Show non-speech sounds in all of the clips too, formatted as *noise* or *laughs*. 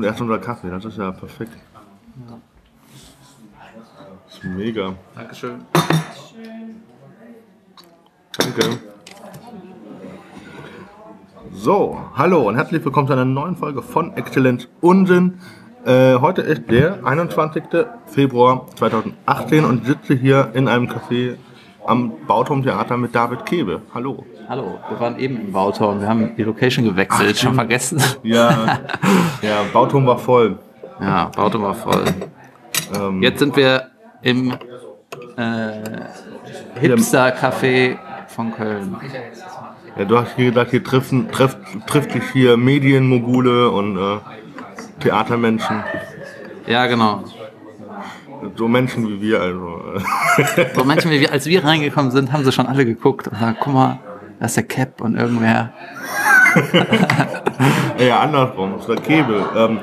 Kommt erst unser Kaffee, das ist ja perfekt. Das ist mega. Dankeschön. Danke. So, hallo und herzlich willkommen zu einer neuen Folge von Exzellenz Unsinn. Äh, heute ist der 21. Februar 2018 und ich sitze hier in einem Café am Bauturm Theater mit David Kebe. Hallo. Hallo, wir waren eben im Bauturm. Wir haben die Location gewechselt, schon vergessen. Ja, *laughs* ja, Bauturm war voll. Ja, Bauturm war voll. Ähm, Jetzt sind wir im äh, Hipster-Café von Köln. Ja, du hast hier gesagt, hier treffen, treff, trifft sich hier Medienmogule und äh, Theatermenschen. Ja, genau. So Menschen wie wir also. So Menschen wie wir, als wir reingekommen sind, haben sie schon alle geguckt und gesagt, guck mal, da ist der Cap und irgendwer. *laughs* ja, andersrum, es war Kebe. Ähm,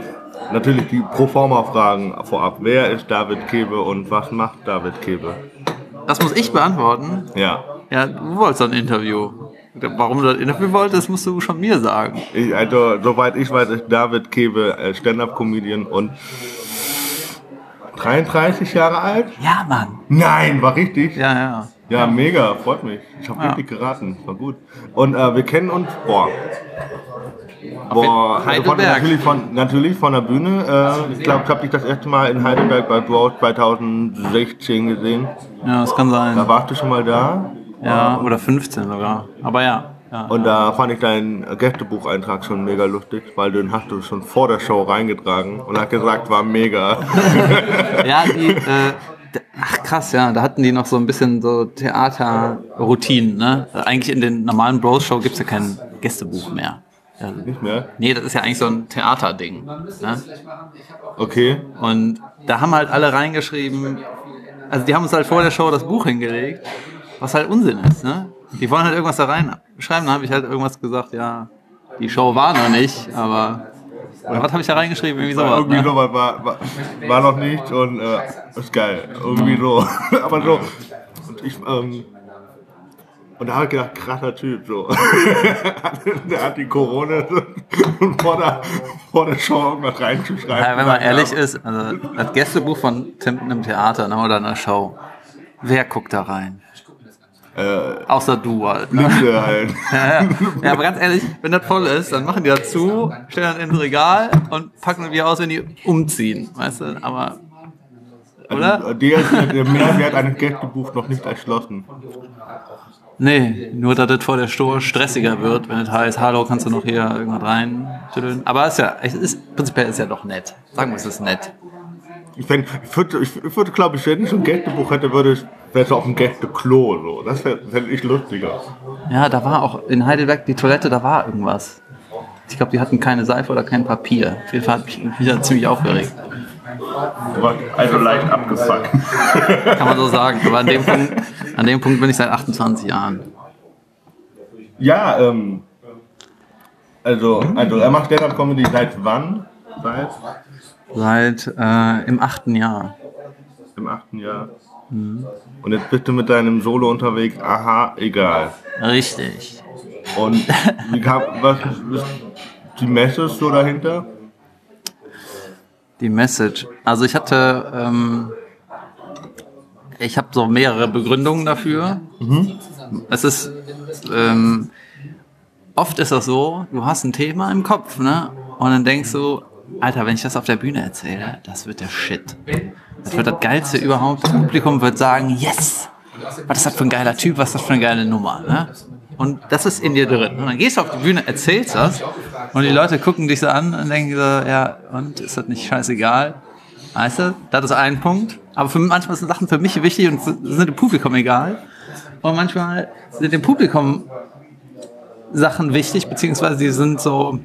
natürlich die Proforma-Fragen vorab. Wer ist David Kebe und was macht David Kebe? Das muss ich beantworten. Ja. Ja, du wolltest ein Interview. Warum du das Interview wolltest, musst du schon mir sagen. Ich, also, soweit ich weiß, ist David Kebe äh, Stand-Up-Comedian und 33 Jahre alt? Ja, Mann. Nein, war richtig. Ja, ja. Ja, mega, freut mich. Ich habe Ja. richtig geraten, war gut. Und äh, wir kennen uns, boah. Boah, also von, Heidelberg. natürlich, von, natürlich von der Bühne. Äh, ich glaube, ich habe dich das erste Mal in Heidelberg bei Bro 2016 gesehen. Ja, das kann sein. Da warst du schon mal da. Ja, oder 15 sogar. Aber ja. ja. Und da fand ich deinen Gästebucheintrag schon mega lustig, weil den hast du schon vor der Show reingetragen und hat gesagt, war mega. *laughs* Ja, die, äh, ach krass, ja, da hatten die noch so ein bisschen so Theaterroutinen, ne? Eigentlich in den normalen Bros-Show gibt's ja kein Gästebuch mehr. Ja, Nicht mehr? nee, das ist ja eigentlich so ein Theaterding. Ne? Okay. Und da haben halt alle reingeschrieben, also die haben uns halt vor der Show das Buch hingelegt, was halt Unsinn ist, ne? Die wollen halt irgendwas da reinschreiben, dann habe ich halt irgendwas gesagt, ja, die Show war noch nicht, aber oder was habe ich da reingeschrieben? Irgendwie sowas. Irgendwie Ne? so, war, war, war, war noch nicht und äh, ist geil. Irgendwie so. *laughs* Aber so. Und ich, ähm, und da habe ich gedacht, krasser Typ, so. *laughs* der hat die Corona und vor der, vor der Show irgendwas reinzuschreiben. Ja, wenn man ehrlich ist, also das Gästebuch von Tim einem Theater ne, oder einer Show, wer guckt da rein? Äh, Außer du halt. Ne? Lüge halt. *laughs* Ja, ja. ja, aber ganz ehrlich, wenn das voll ist, dann machen die das zu, stellen das ins Regal und packen wieder aus, wenn die umziehen. Weißt du? Aber. Oder? Also, der, der Mehrwert eines Gästebuchs noch nicht erschlossen. Nee, nur dass das vor der Show stressiger wird, wenn es heißt, hallo, kannst du noch hier irgendwas rein? Aber ist ja, es ist, prinzipiell ist ja doch nett. Sagen wir, es ist nett. Ich, fänd, ich würde, ich, würde glaube ich, wenn ich ein Gästebuch hätte, würde ich, wäre es auf dem Gästeklo, so. Das fände ich lustiger. Ja, da war auch in Heidelberg die Toilette, da war irgendwas. Ich glaube, die hatten keine Seife oder kein Papier. Auf jeden Fall hat mich wieder ziemlich aufgeregt. Also leicht abgefuckt. Kann man so sagen. Aber an dem Punkt, an dem Punkt bin ich seit 28 Jahren. Ja, ähm, also, also er macht Stand-Up-Comedy seit wann? Seit Seit äh, im achten Jahr. dem achten Jahr. Und jetzt bist du mit deinem Solo unterwegs, aha, egal. Richtig. Und wie kam, was ist die Message so dahinter? Die Message. Also ich hatte, ähm, ich habe so mehrere Begründungen dafür. Es ist, ähm, oft ist das so, du hast ein Thema im Kopf, ne? Und dann denkst du, Alter, wenn ich das auf der Bühne erzähle, das wird der Shit. Das wird das Geilste überhaupt. Das Publikum wird sagen, yes! Was ist das für ein geiler Typ, was ist das für eine geile Nummer, ne? Und das ist in dir drin. Und dann gehst du auf die Bühne, erzählst das und die Leute gucken dich so an und denken so, ja, und ist das nicht scheißegal? Weißt du, das ist ein Punkt. Aber für manchmal sind Sachen für mich wichtig und sind dem Publikum egal. Und manchmal sind dem Publikum Sachen wichtig, beziehungsweise die sind so,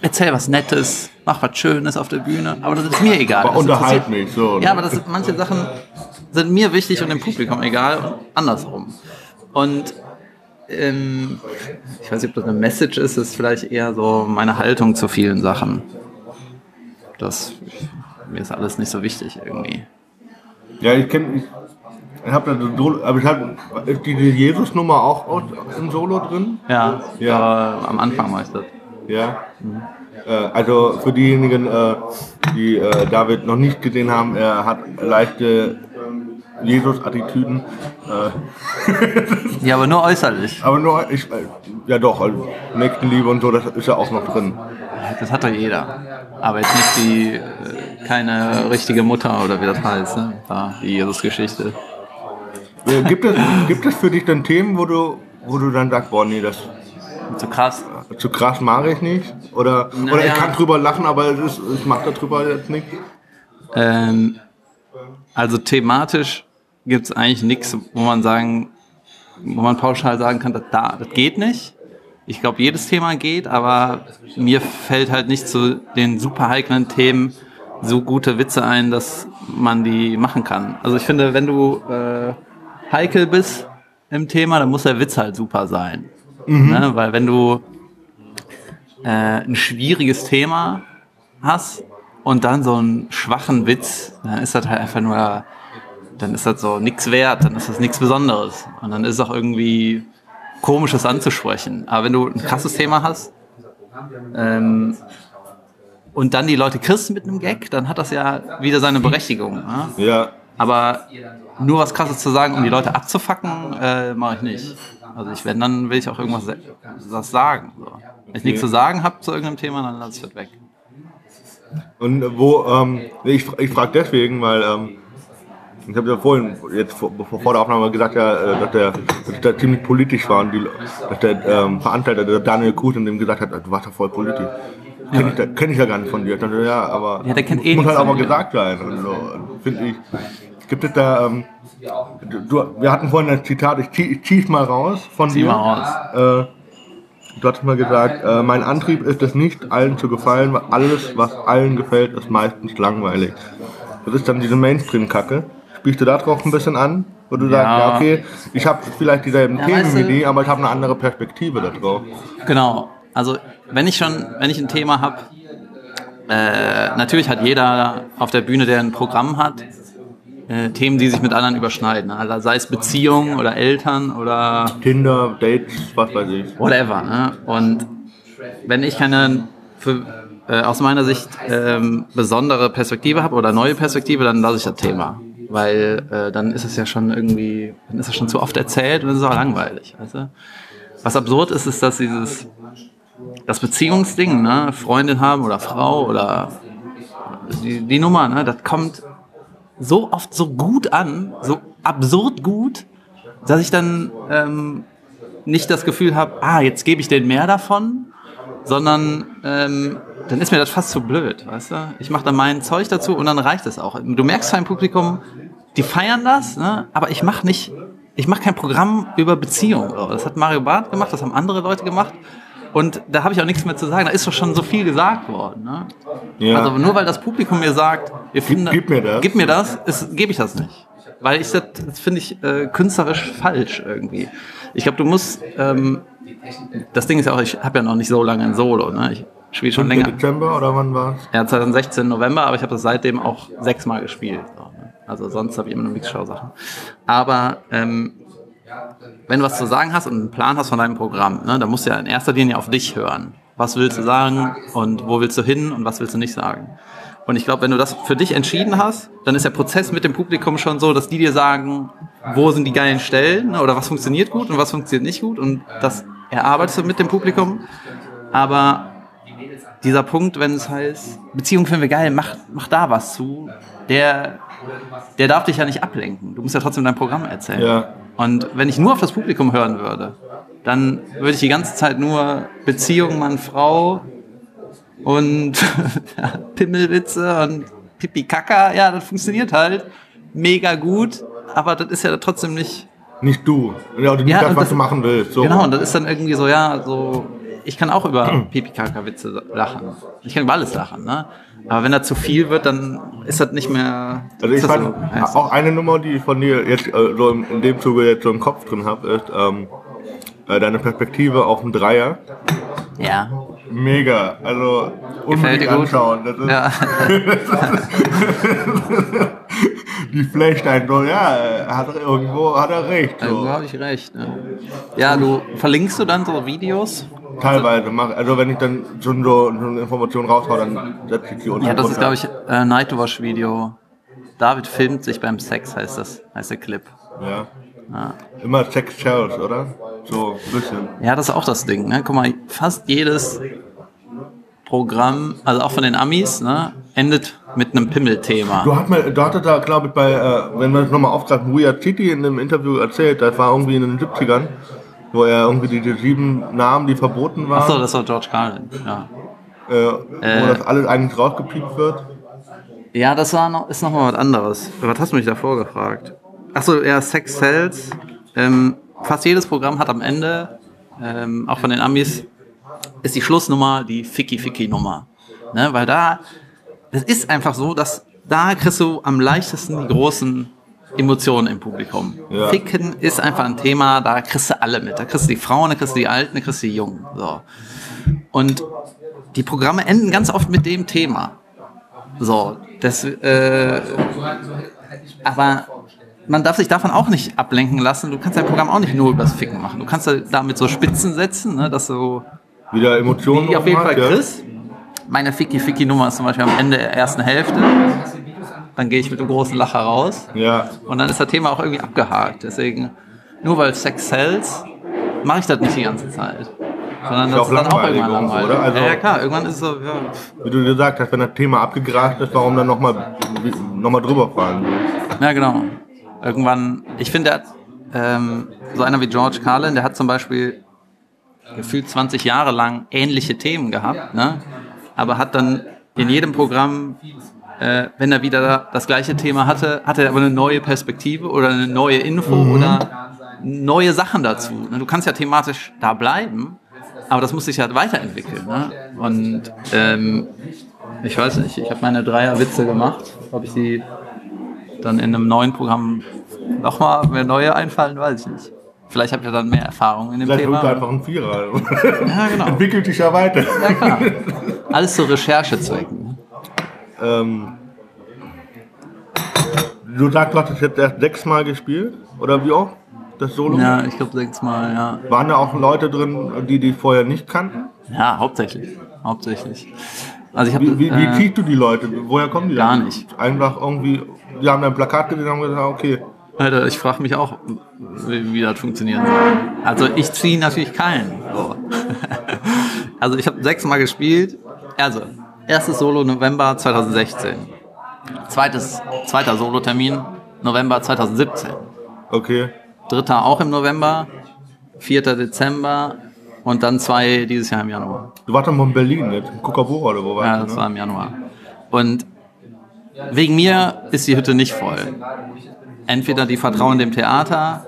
erzähl was Nettes, mach was Schönes auf der Bühne, aber das ist mir egal. Aber Das unterhalt mich so. ne? Ja, aber das, manche Sachen sind mir wichtig und dem Publikum egal und andersrum. Und ähm, ich weiß nicht, ob das eine Message ist, ist vielleicht eher so meine Haltung zu vielen Sachen. Das, mir ist alles nicht so wichtig irgendwie. Ja, ich kenne, ich, ich habe da so, aber ich habe, die Jesus-Nummer auch im Solo drin? Ja, Ja. aber am Anfang war ich das. Ja. Äh, also für diejenigen, äh, die äh, David noch nicht gesehen haben, er hat leichte Jesus-Attitüden. Äh, *laughs* Ja, aber nur äußerlich. aber nur, ich, äh, ja doch, also Nächstenliebe und so, das ist ja auch noch drin. Das hat doch jeder. Aber jetzt nicht die, äh, keine richtige Mutter oder wie das heißt, ne? Da, die Jesus-Geschichte. Gibt, es, gibt es für dich dann Themen, wo du, wo du dann sagst, boah, nee, das So krass. Zu krass mag ich nicht? Oder, oder Naja. ich kann drüber lachen, aber es ist, ich mache darüber jetzt nicht. Ähm, also thematisch gibt es eigentlich nichts, wo man sagen, wo man pauschal sagen kann, das, da, das geht nicht. Ich glaube, jedes Thema geht, aber mir fällt halt nicht zu den super heiklen Themen so gute Witze ein, dass man die machen kann. Also ich finde, wenn du äh, heikel bist im Thema, dann muss der Witz halt super sein. Ne? Weil wenn du äh, ein schwieriges Thema hast und dann so einen schwachen Witz, dann ist das halt einfach nur, dann ist das so nichts wert, dann ist das nichts Besonderes. Und dann ist es auch irgendwie komisches anzusprechen. Aber wenn du ein krasses Thema hast ähm, und dann die Leute kriegst mit einem Gag, dann hat das ja wieder seine Berechtigung. Ne? Ja, Aber nur was krasses zu sagen, um die Leute abzufacken, äh, mache ich nicht. Also ich, wenn, dann will ich auch irgendwas was sagen. So. Wenn ich nichts zu sagen habe zu irgendeinem Thema, dann lasse ich das weg. Und wo, ähm, ich, ich frage deswegen, weil ähm, ich habe ja vorhin, jetzt vor, vor der Aufnahme gesagt, ja, äh, dass, der, dass der ziemlich politisch war und die, dass der ähm, Veranstalter, der Daniel Kuhn, dem gesagt hat, du warst ja voll politisch. Kenn ich, da- kenn ich ja gar nicht von dir. Ich dachte, ja, aber Ja, der kennt eh muss halt auch mal gesagt sein. Und so, finde ich. Gibt es da, ähm, du, wir hatten vorhin ein Zitat, ich zieh, ich zieh's mal raus von Zieh dir. mal raus. Äh, du hast mal gesagt, äh, mein Antrieb ist es nicht, allen zu gefallen, weil alles, was allen gefällt, ist meistens langweilig. Das ist dann diese Mainstream-Kacke. Spielst du da drauf ein bisschen an? Wo du sagst, ja, okay, ich habe vielleicht dieselben Ja, Themen weißt wie die, aber ich habe eine andere Perspektive da drauf. Genau. Also wenn ich schon, wenn ich ein Thema habe, äh, natürlich hat jeder auf der Bühne, der ein Programm hat, äh, Themen, die sich mit anderen überschneiden. Also sei es Beziehungen oder Eltern oder Tinder, Dates, was weiß ich. whatever. Ne? Und wenn ich keine für, äh, aus meiner Sicht ähm, besondere Perspektive habe oder neue Perspektive, dann lasse ich das Thema. Weil äh, dann ist es ja schon irgendwie, dann ist es schon zu oft erzählt und dann ist es auch langweilig. Du? Was absurd ist, ist, dass dieses das Beziehungsding, ne, Freundin haben oder Frau oder die, die Nummer, ne, das kommt so oft so gut an, so absurd gut, dass ich dann ähm, nicht das Gefühl habe, ah, jetzt gebe ich denen mehr davon, sondern ähm, dann ist mir das fast zu blöd, weißt du? Ich mache dann mein Zeug dazu und dann reicht es auch. Du merkst zwar im Publikum, die feiern das, ne? aber ich mache nicht, ich mache kein Programm über Beziehung. Das hat Mario Barth gemacht, das haben andere Leute gemacht. Und da habe ich auch nichts mehr zu sagen. Da ist doch schon so viel gesagt worden. Ne? Ja. Also nur weil das Publikum mir sagt, wir finden, gib mir das. gib mir das, gebe ich das nicht. Weil ich das, das finde ich äh, künstlerisch falsch irgendwie. Ich glaube, du musst, ähm, das Ding ist ja auch, ich habe ja noch nicht so lange ein Solo, ne? Ich spiele schon länger. Dezember oder wann war's? Ja, 2016 November, aber ich habe das seitdem auch sechsmal gespielt. Ne? Also sonst habe ich immer nur Mixshow-Sachen. Aber ähm, wenn du was zu sagen hast und einen Plan hast von deinem Programm, ne, dann musst du ja in erster Linie auf dich hören. Was willst du sagen und wo willst du hin und was willst du nicht sagen? Und ich glaube, wenn du das für dich entschieden hast, dann ist der Prozess mit dem Publikum schon so, dass die dir sagen, wo sind die geilen Stellen ne, oder was funktioniert gut und was funktioniert nicht gut und das erarbeitest du mit dem Publikum. Aber dieser Punkt, wenn es heißt, Beziehung finden wir geil, mach, mach da was zu, der, der darf dich ja nicht ablenken. Du musst ja trotzdem dein Programm erzählen. Ja. Und wenn ich nur auf das Publikum hören würde, dann würde ich die ganze Zeit nur Beziehung Mann, Frau und *laughs* Pimmelwitze und Pipi Kaka, ja, das funktioniert halt mega gut, aber das ist ja trotzdem nicht Nicht du. Ja, nicht Ja, das, was das- du machen willst. So. Genau, und das ist dann irgendwie so, ja, so, ich kann auch über Pipi-Kaka-Witze lachen. Ich kann über alles lachen, ne? Aber wenn da zu viel wird, dann ist das nicht mehr. Also ich fand so, ja, auch eine Nummer, die ich von dir jetzt äh, so in, dem Zuge jetzt so im Kopf drin habe, ist ähm, äh, deine Perspektive auf einen Dreier. ja. Mega. Also unbedingt anschauen. Das ist, ja. *laughs* Die flecht einen so, ja, hat er, irgendwo hat er recht. Irgendwo So. habe ich recht. Ne? Ja, du verlinkst du dann so Videos teilweise mache. Also wenn ich dann schon so, so eine Information raushau, dann setze ich die unten Ja, das ist, glaube ich, äh, Nightwash-Video. David filmt sich beim Sex, heißt das, heißt der Clip. Ja. Immer Sex Shells, oder? So ein bisschen. Ja, das ist auch das Ding. Ne? Guck mal, fast jedes Programm, also auch von den Amis, ne, endet mit einem Pimmelthema. Du, hat mal, du hattest da, glaube ich, bei, äh, wenn wir das nochmal aufgreifen, Weird City in einem Interview erzählt, das war irgendwie in den 70ern, wo er irgendwie die sieben Namen, die verboten waren, Achso, das war George Carlin. Ja, äh, wo Äh. das alles eigentlich rausgepiept wird. ja das war noch, ist nochmal was anderes. Was hast du mich davor gefragt? Achso, ja, Sex Sells. Ähm, fast jedes Programm hat am Ende, ähm, auch von den Amis, ist die Schlussnummer die Ficky-Ficky-Nummer. Ne? Weil da, es ist einfach so, dass da kriegst du am leichtesten die großen Emotionen im Publikum. Ja. Ficken ist einfach ein Thema, da kriegst du alle mit. Da kriegst du die Frauen, da kriegst du die Alten, da kriegst du die Jungen. So. Und die Programme enden ganz oft mit dem Thema. So, das, äh, aber man darf sich davon auch nicht ablenken lassen. Du kannst dein Programm auch nicht nur übers Ficken machen. Du kannst da damit so Spitzen setzen, ne, dass du Wieder Emotionen die auf jeden Fall ja. kriegst. Meine Ficky-Ficky-Nummer ist zum Beispiel am Ende der ersten Hälfte. Dann gehe ich mit einem großen Lacher raus. Ja, Und dann ist das Thema auch irgendwie abgehakt. Deswegen, nur weil Sex sells, mache ich das nicht die ganze Zeit. Sondern Ist das ist dann auch irgendwann langweilig. oder? Also- ja, ja, klar, irgendwann ist es so, ja, wie du gesagt hast, wenn das Thema abgegrast ist, warum dann nochmal noch mal drüber fahren? Ja, genau. Irgendwann, ich finde, der hat, ähm, so einer wie George Carlin, der hat zum Beispiel gefühlt 20 Jahre lang ähnliche Themen gehabt, ne? aber hat dann in jedem Programm, äh, wenn er wieder das gleiche Thema hatte, hatte er aber eine neue Perspektive oder eine neue Info oder neue Sachen dazu. Ne? Du kannst ja thematisch da bleiben, aber das muss sich halt weiterentwickeln. Ne? Und ähm, ich weiß nicht, ich habe meine Dreierwitze gemacht, ob ich die dann in einem neuen Programm nochmal mehr neue einfallen, weiß ich nicht. Vielleicht habt ihr dann mehr Erfahrung in dem Vielleicht Thema. wird einfach ein Vierer. Ja, genau. *laughs* Entwickelt sich ja weiter. Ja, klar. Alles zu Recherchezwecken. Ähm, du sagst, du hast es jetzt erst sechsmal gespielt? Oder wie auch? Das Solo? Ja, ich glaube sechsmal, ja. Waren da auch Leute drin, die die vorher nicht kannten? Ja, hauptsächlich. Hauptsächlich. Also ich habe Wie, wie, wie äh, kriegst du die Leute? Woher kommen die? Gar denn? nicht. Einfach irgendwie, die haben ein Plakat gesehen und haben gesagt, okay. Alter, ich frage mich auch, wie, wie das funktionieren soll. Also ich ziehe natürlich keinen. So. *laughs* Also ich habe sechsmal gespielt. Also, erstes Solo November 2016. Zweites, zweiter Solo-Termin November 2017. Okay. Dritter auch im November. 4. Dezember. Und dann zwei dieses Jahr im Januar. Du warst doch mal in Berlin, nicht? In Kukabura oder wo warst Ja, du? das Ne? war im Januar. Und wegen mir ist die Hütte nicht voll. Entweder die vertrauen dem Theater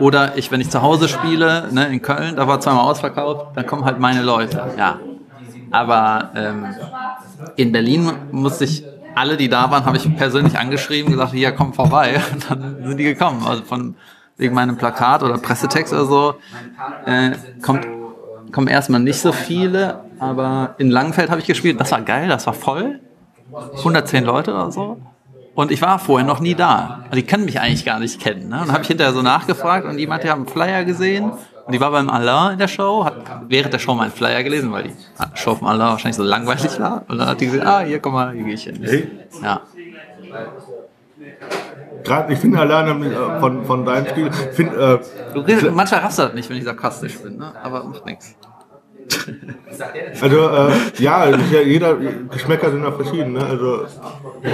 oder ich, wenn ich zu Hause spiele, ne, in Köln, da war zweimal ausverkauft, dann kommen halt meine Leute. Ja. Aber ähm, in Berlin musste ich alle, die da waren, habe ich persönlich angeschrieben, gesagt, hier komm vorbei. *laughs* Und dann sind die gekommen. Also von wegen meinem Plakat oder Pressetext oder so äh, kommt kommen erstmal nicht so viele, aber in Langenfeld habe ich gespielt. Das war geil, das war voll. 110 Leute oder so. Und ich war vorher noch nie da. Also die können mich eigentlich gar nicht kennen. Ne? Und habe ich hinterher so nachgefragt und die meinte, die haben einen Flyer gesehen. Und die war beim Alain in der Show, hat während der Show meinen Flyer gelesen, weil die Show vom Alain wahrscheinlich so langweilig war. Und dann hat die gesagt, ah, hier, guck mal, hier gehe ich hin. Hey. Ja. Gerade, ich finde alleine äh, von, von deinem Stil, find, äh, Du manchmal raffst du das nicht, wenn ich sarkastisch bin, ne? aber macht nichts. Also, äh, ja, ja jeder, Geschmäcker sind ja verschieden, ne? Also,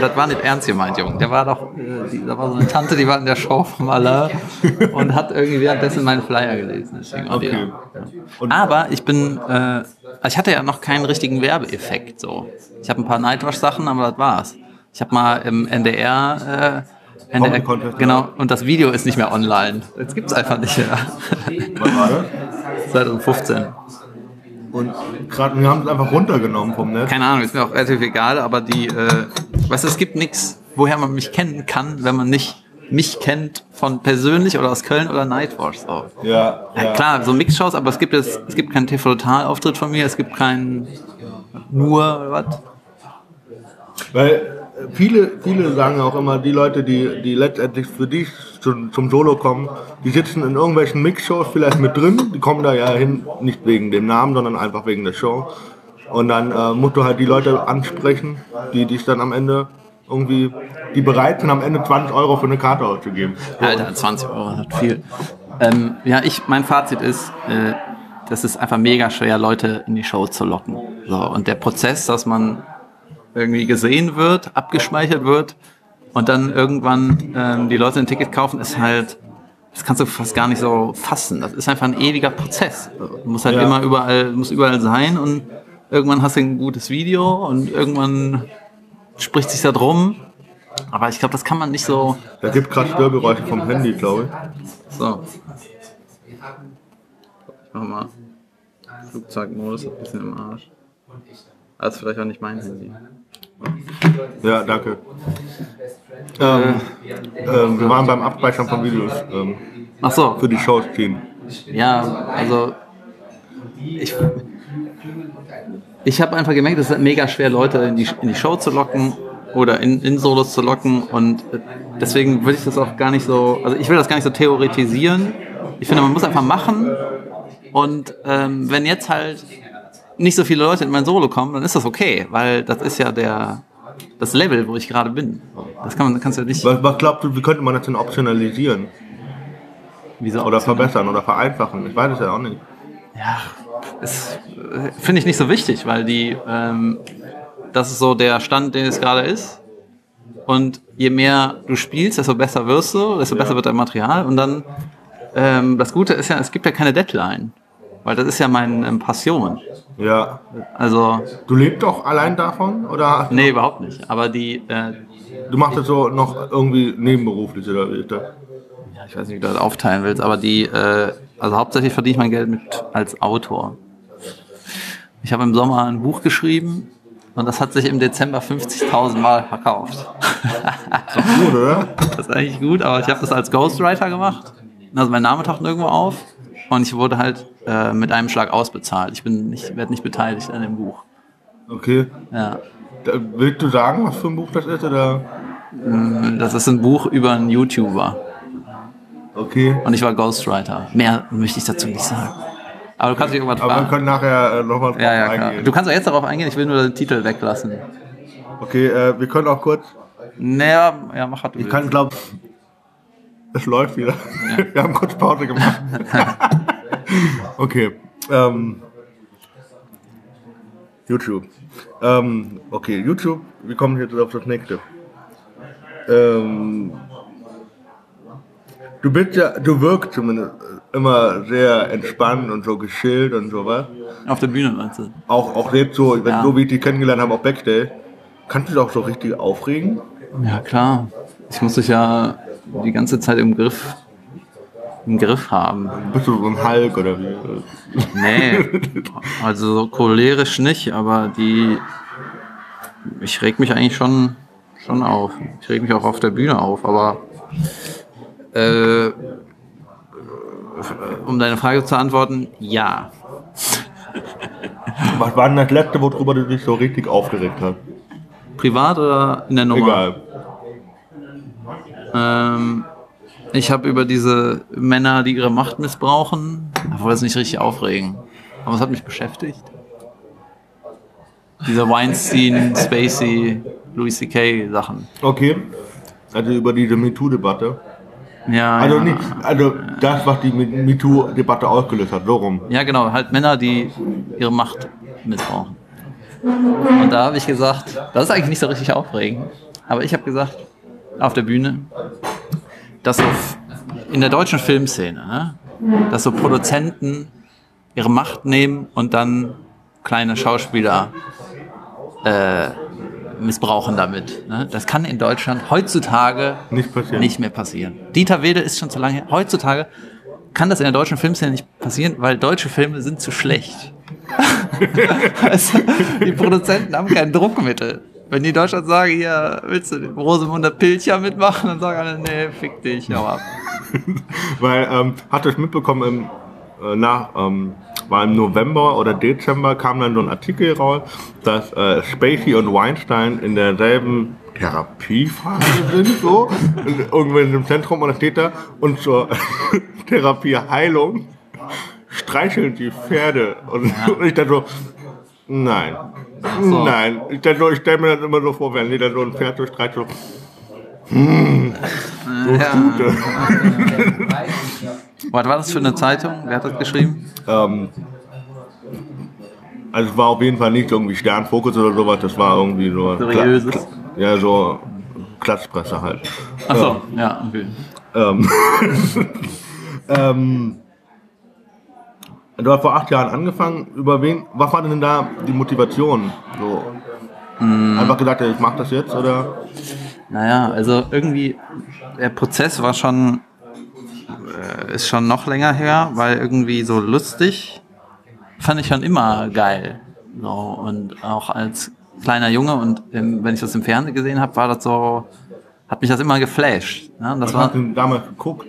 Das war nicht ernst gemeint, Junge. Der war doch, äh, die, da war so eine Tante, die war in der Show vom Alain und hat irgendwie währenddessen meinen Flyer gelesen. Deswegen Okay. die- Aber ich bin, äh, ich hatte ja noch keinen richtigen Werbeeffekt. So, ich habe ein paar Nightwash-Sachen, aber das war's. Ich habe mal im NDR, äh, NDR Comedy Contest, genau, und das Video ist nicht mehr online. Jetzt gibt's einfach nicht mehr. was war das? 2015. Und gerade, wir haben es einfach runtergenommen vom Netz. Keine Ahnung, ist mir auch relativ egal, aber die, äh, weißt du, es gibt nichts, woher man mich kennen kann, wenn man nicht mich kennt von persönlich oder aus Köln oder Nightwatch. So. Ja, Ja, klar, so Mixshows, aber es gibt jetzt, es gibt keinen TV-Total-Auftritt von mir, es gibt keinen nur, was? Weil viele, viele sagen auch immer, die Leute, die, die letztendlich für dich zum, zum Solo kommen, die sitzen in irgendwelchen Mixshows vielleicht mit drin, die kommen da ja hin, nicht wegen dem Namen, sondern einfach wegen der Show. Und dann äh, musst du halt die Leute ansprechen, die dich dann am Ende irgendwie, die bereit sind, am Ende 20 Euro für eine Karte auszugeben. Alter, 20 Euro, ist viel. Ähm, ja, ich, mein Fazit ist, äh, das ist einfach mega schwer, Leute in die Show zu locken. So, und der Prozess, dass man irgendwie gesehen wird, abgeschmeichelt wird und dann irgendwann ähm, die Leute ein Ticket kaufen, ist halt, das kannst du fast gar nicht so fassen. Das ist einfach ein ewiger Prozess. Du musst halt Ja. immer überall, muss überall sein und irgendwann hast du ein gutes Video und irgendwann spricht sich da drum. Aber ich glaube, das kann man nicht so. Da gibt gerade Störgeräusche vom Handy, glaube ich. So. Ich mach mal Flugzeugmodus, ein bisschen im Arsch. Das ist vielleicht auch nicht mein Handy. Ja, danke. Ähm, ähm, wir waren beim Abspeichern von Videos ähm, Ach so, für die Shows ziehen. ja, also ich, ich habe einfach gemerkt, es ist mega schwer, Leute in die, in die Show zu locken oder in, in Solos zu locken und deswegen würde ich das auch gar nicht so, also ich will das gar nicht so theoretisieren. Ich finde, man muss einfach machen und ähm, wenn jetzt halt nicht so viele Leute in mein Solo kommen, dann ist das okay, weil das ist ja der das Level, wo ich gerade bin. Das kann man, kannst du nicht. Was, was glaubst du, wie könnte man das denn optionalisieren? Wieso Oder verbessern oder vereinfachen? Ich weiß es ja auch nicht. Ja, ist, äh, finde ich nicht so wichtig, weil die, ähm, das ist so der Stand, den es gerade ist. Und je mehr du spielst, desto besser wirst du, desto besser wird dein Material. Und dann, ähm, das Gute ist ja, es gibt ja keine Deadline. Weil das ist ja meine ähm, Passion. Ja. Also, Du lebst doch allein davon? Oder nee, überhaupt nicht. Aber die, äh, du machst das so noch irgendwie nebenberuflich oder wie ist das? ja, ich weiß nicht, wie du das aufteilen willst, aber die, äh, also hauptsächlich verdiene ich mein Geld mit als Autor. Ich habe im Sommer ein Buch geschrieben und das hat sich im Dezember 50.000 Mal verkauft. Gut, oder? *laughs* das ist eigentlich gut, aber ich habe das als Ghostwriter gemacht. Also mein Name taucht nirgendwo auf und ich wurde halt äh, mit einem Schlag ausbezahlt. Ich bin nicht, werde nicht beteiligt an dem Buch. Okay. Ja. Da, willst du sagen, was für ein Buch das ist? Oder? Das ist ein Buch über einen YouTuber Okay. und ich war Ghostwriter. Mehr möchte ich dazu nicht sagen. Aber du kannst mich irgendwas Aber wir fragen. können nachher äh, nochmal drauf Ja, ja, klar. eingehen. Du kannst auch jetzt darauf eingehen, ich will nur den Titel weglassen. Okay, äh, wir können auch kurz. Naja, ja, mach du Ich kann, glaub. Es läuft wieder. Wir haben kurz Pause gemacht. *laughs* okay. Ähm, YouTube. Ähm, okay, YouTube. Wir kommen jetzt auf das nächste. Ähm, du bist ja, du wirkst zumindest immer sehr entspannt und so geschillt und sowas. Auf der Bühne meinst du? Auch, auch jetzt so, wenn Ja. so wie ich dich kennengelernt habe, auch Backstage. Kannst du dich auch so richtig aufregen? Ja, klar. Ich muss dich ja die ganze Zeit im Griff, im Griff haben. Bist du so ein Hulk oder wie? Nee, also so cholerisch nicht, aber die, ich reg mich eigentlich schon, schon auf. Ich reg mich auch auf der Bühne auf, aber äh, um deine Frage zu antworten, ja. Was war denn das letzte, worüber du dich so richtig aufgeregt hast? Privat oder in der Nummer? Egal. Ähm, ich habe über diese Männer, die ihre Macht missbrauchen, ich wollte es nicht richtig aufregen. Aber es hat mich beschäftigt. Diese Weinstein, Spacey, Louis C.K. Sachen. Okay. Also über diese MeToo-Debatte. Ja, Also ja. nicht, also das, was die MeToo-Debatte ausgelöst hat, so rum. ja, genau, halt Männer, die ihre Macht missbrauchen. Und da habe ich gesagt, das ist eigentlich nicht so richtig aufregend, aber ich habe gesagt, auf der Bühne, dass so in der deutschen Filmszene, ne, dass so Produzenten ihre Macht nehmen und dann kleine Schauspieler äh, missbrauchen damit. Ne? Das kann in Deutschland heutzutage Nicht nicht mehr passieren. Dieter Wede ist schon zu lange her. Heutzutage kann das in der deutschen Filmszene nicht passieren, weil deutsche Filme sind zu schlecht. *laughs* also, die Produzenten haben kein Druckmittel. Wenn die in Deutschland sagen, hier, willst du den Rosemunder Pilcher mitmachen, dann sagen alle, nee, fick dich, hau ab. *laughs* Weil, ähm, habt ihr es mitbekommen, im, äh, nach, ähm, war im November oder Dezember kam dann so ein Artikel raus, dass äh, Spacey und Weinstein in derselben Therapiephase sind, so. *laughs* Irgendwo in einem Zentrum und da steht da und zur *laughs* Therapieheilung streicheln die Pferde. Und, ja. und ich dachte so, nein. So. Nein. Ich, ich stelle mir das immer so vor, wenn die dann so ein Pferd so, hm, so ja. *laughs* Was war das für eine Zeitung? Wer hat das geschrieben? Ähm, also es war auf jeden Fall nicht irgendwie Sternfokus oder sowas, das war irgendwie so... Seriöses? Ja, so Klatschpresse halt. Achso, ja, ja okay. Ähm, *laughs* ähm, du hast vor acht Jahren angefangen. Über wen? Was war denn da die Motivation? So, mm. Einfach gesagt, ich mache das jetzt oder? Naja, also irgendwie der Prozess war schon äh, ist schon noch länger her, weil irgendwie so lustig fand ich schon immer geil. So, und auch als kleiner Junge und im, wenn ich das im Fernsehen gesehen habe, war das so, hat mich das immer geflasht. Ne? Das Was war, hast du damals geguckt?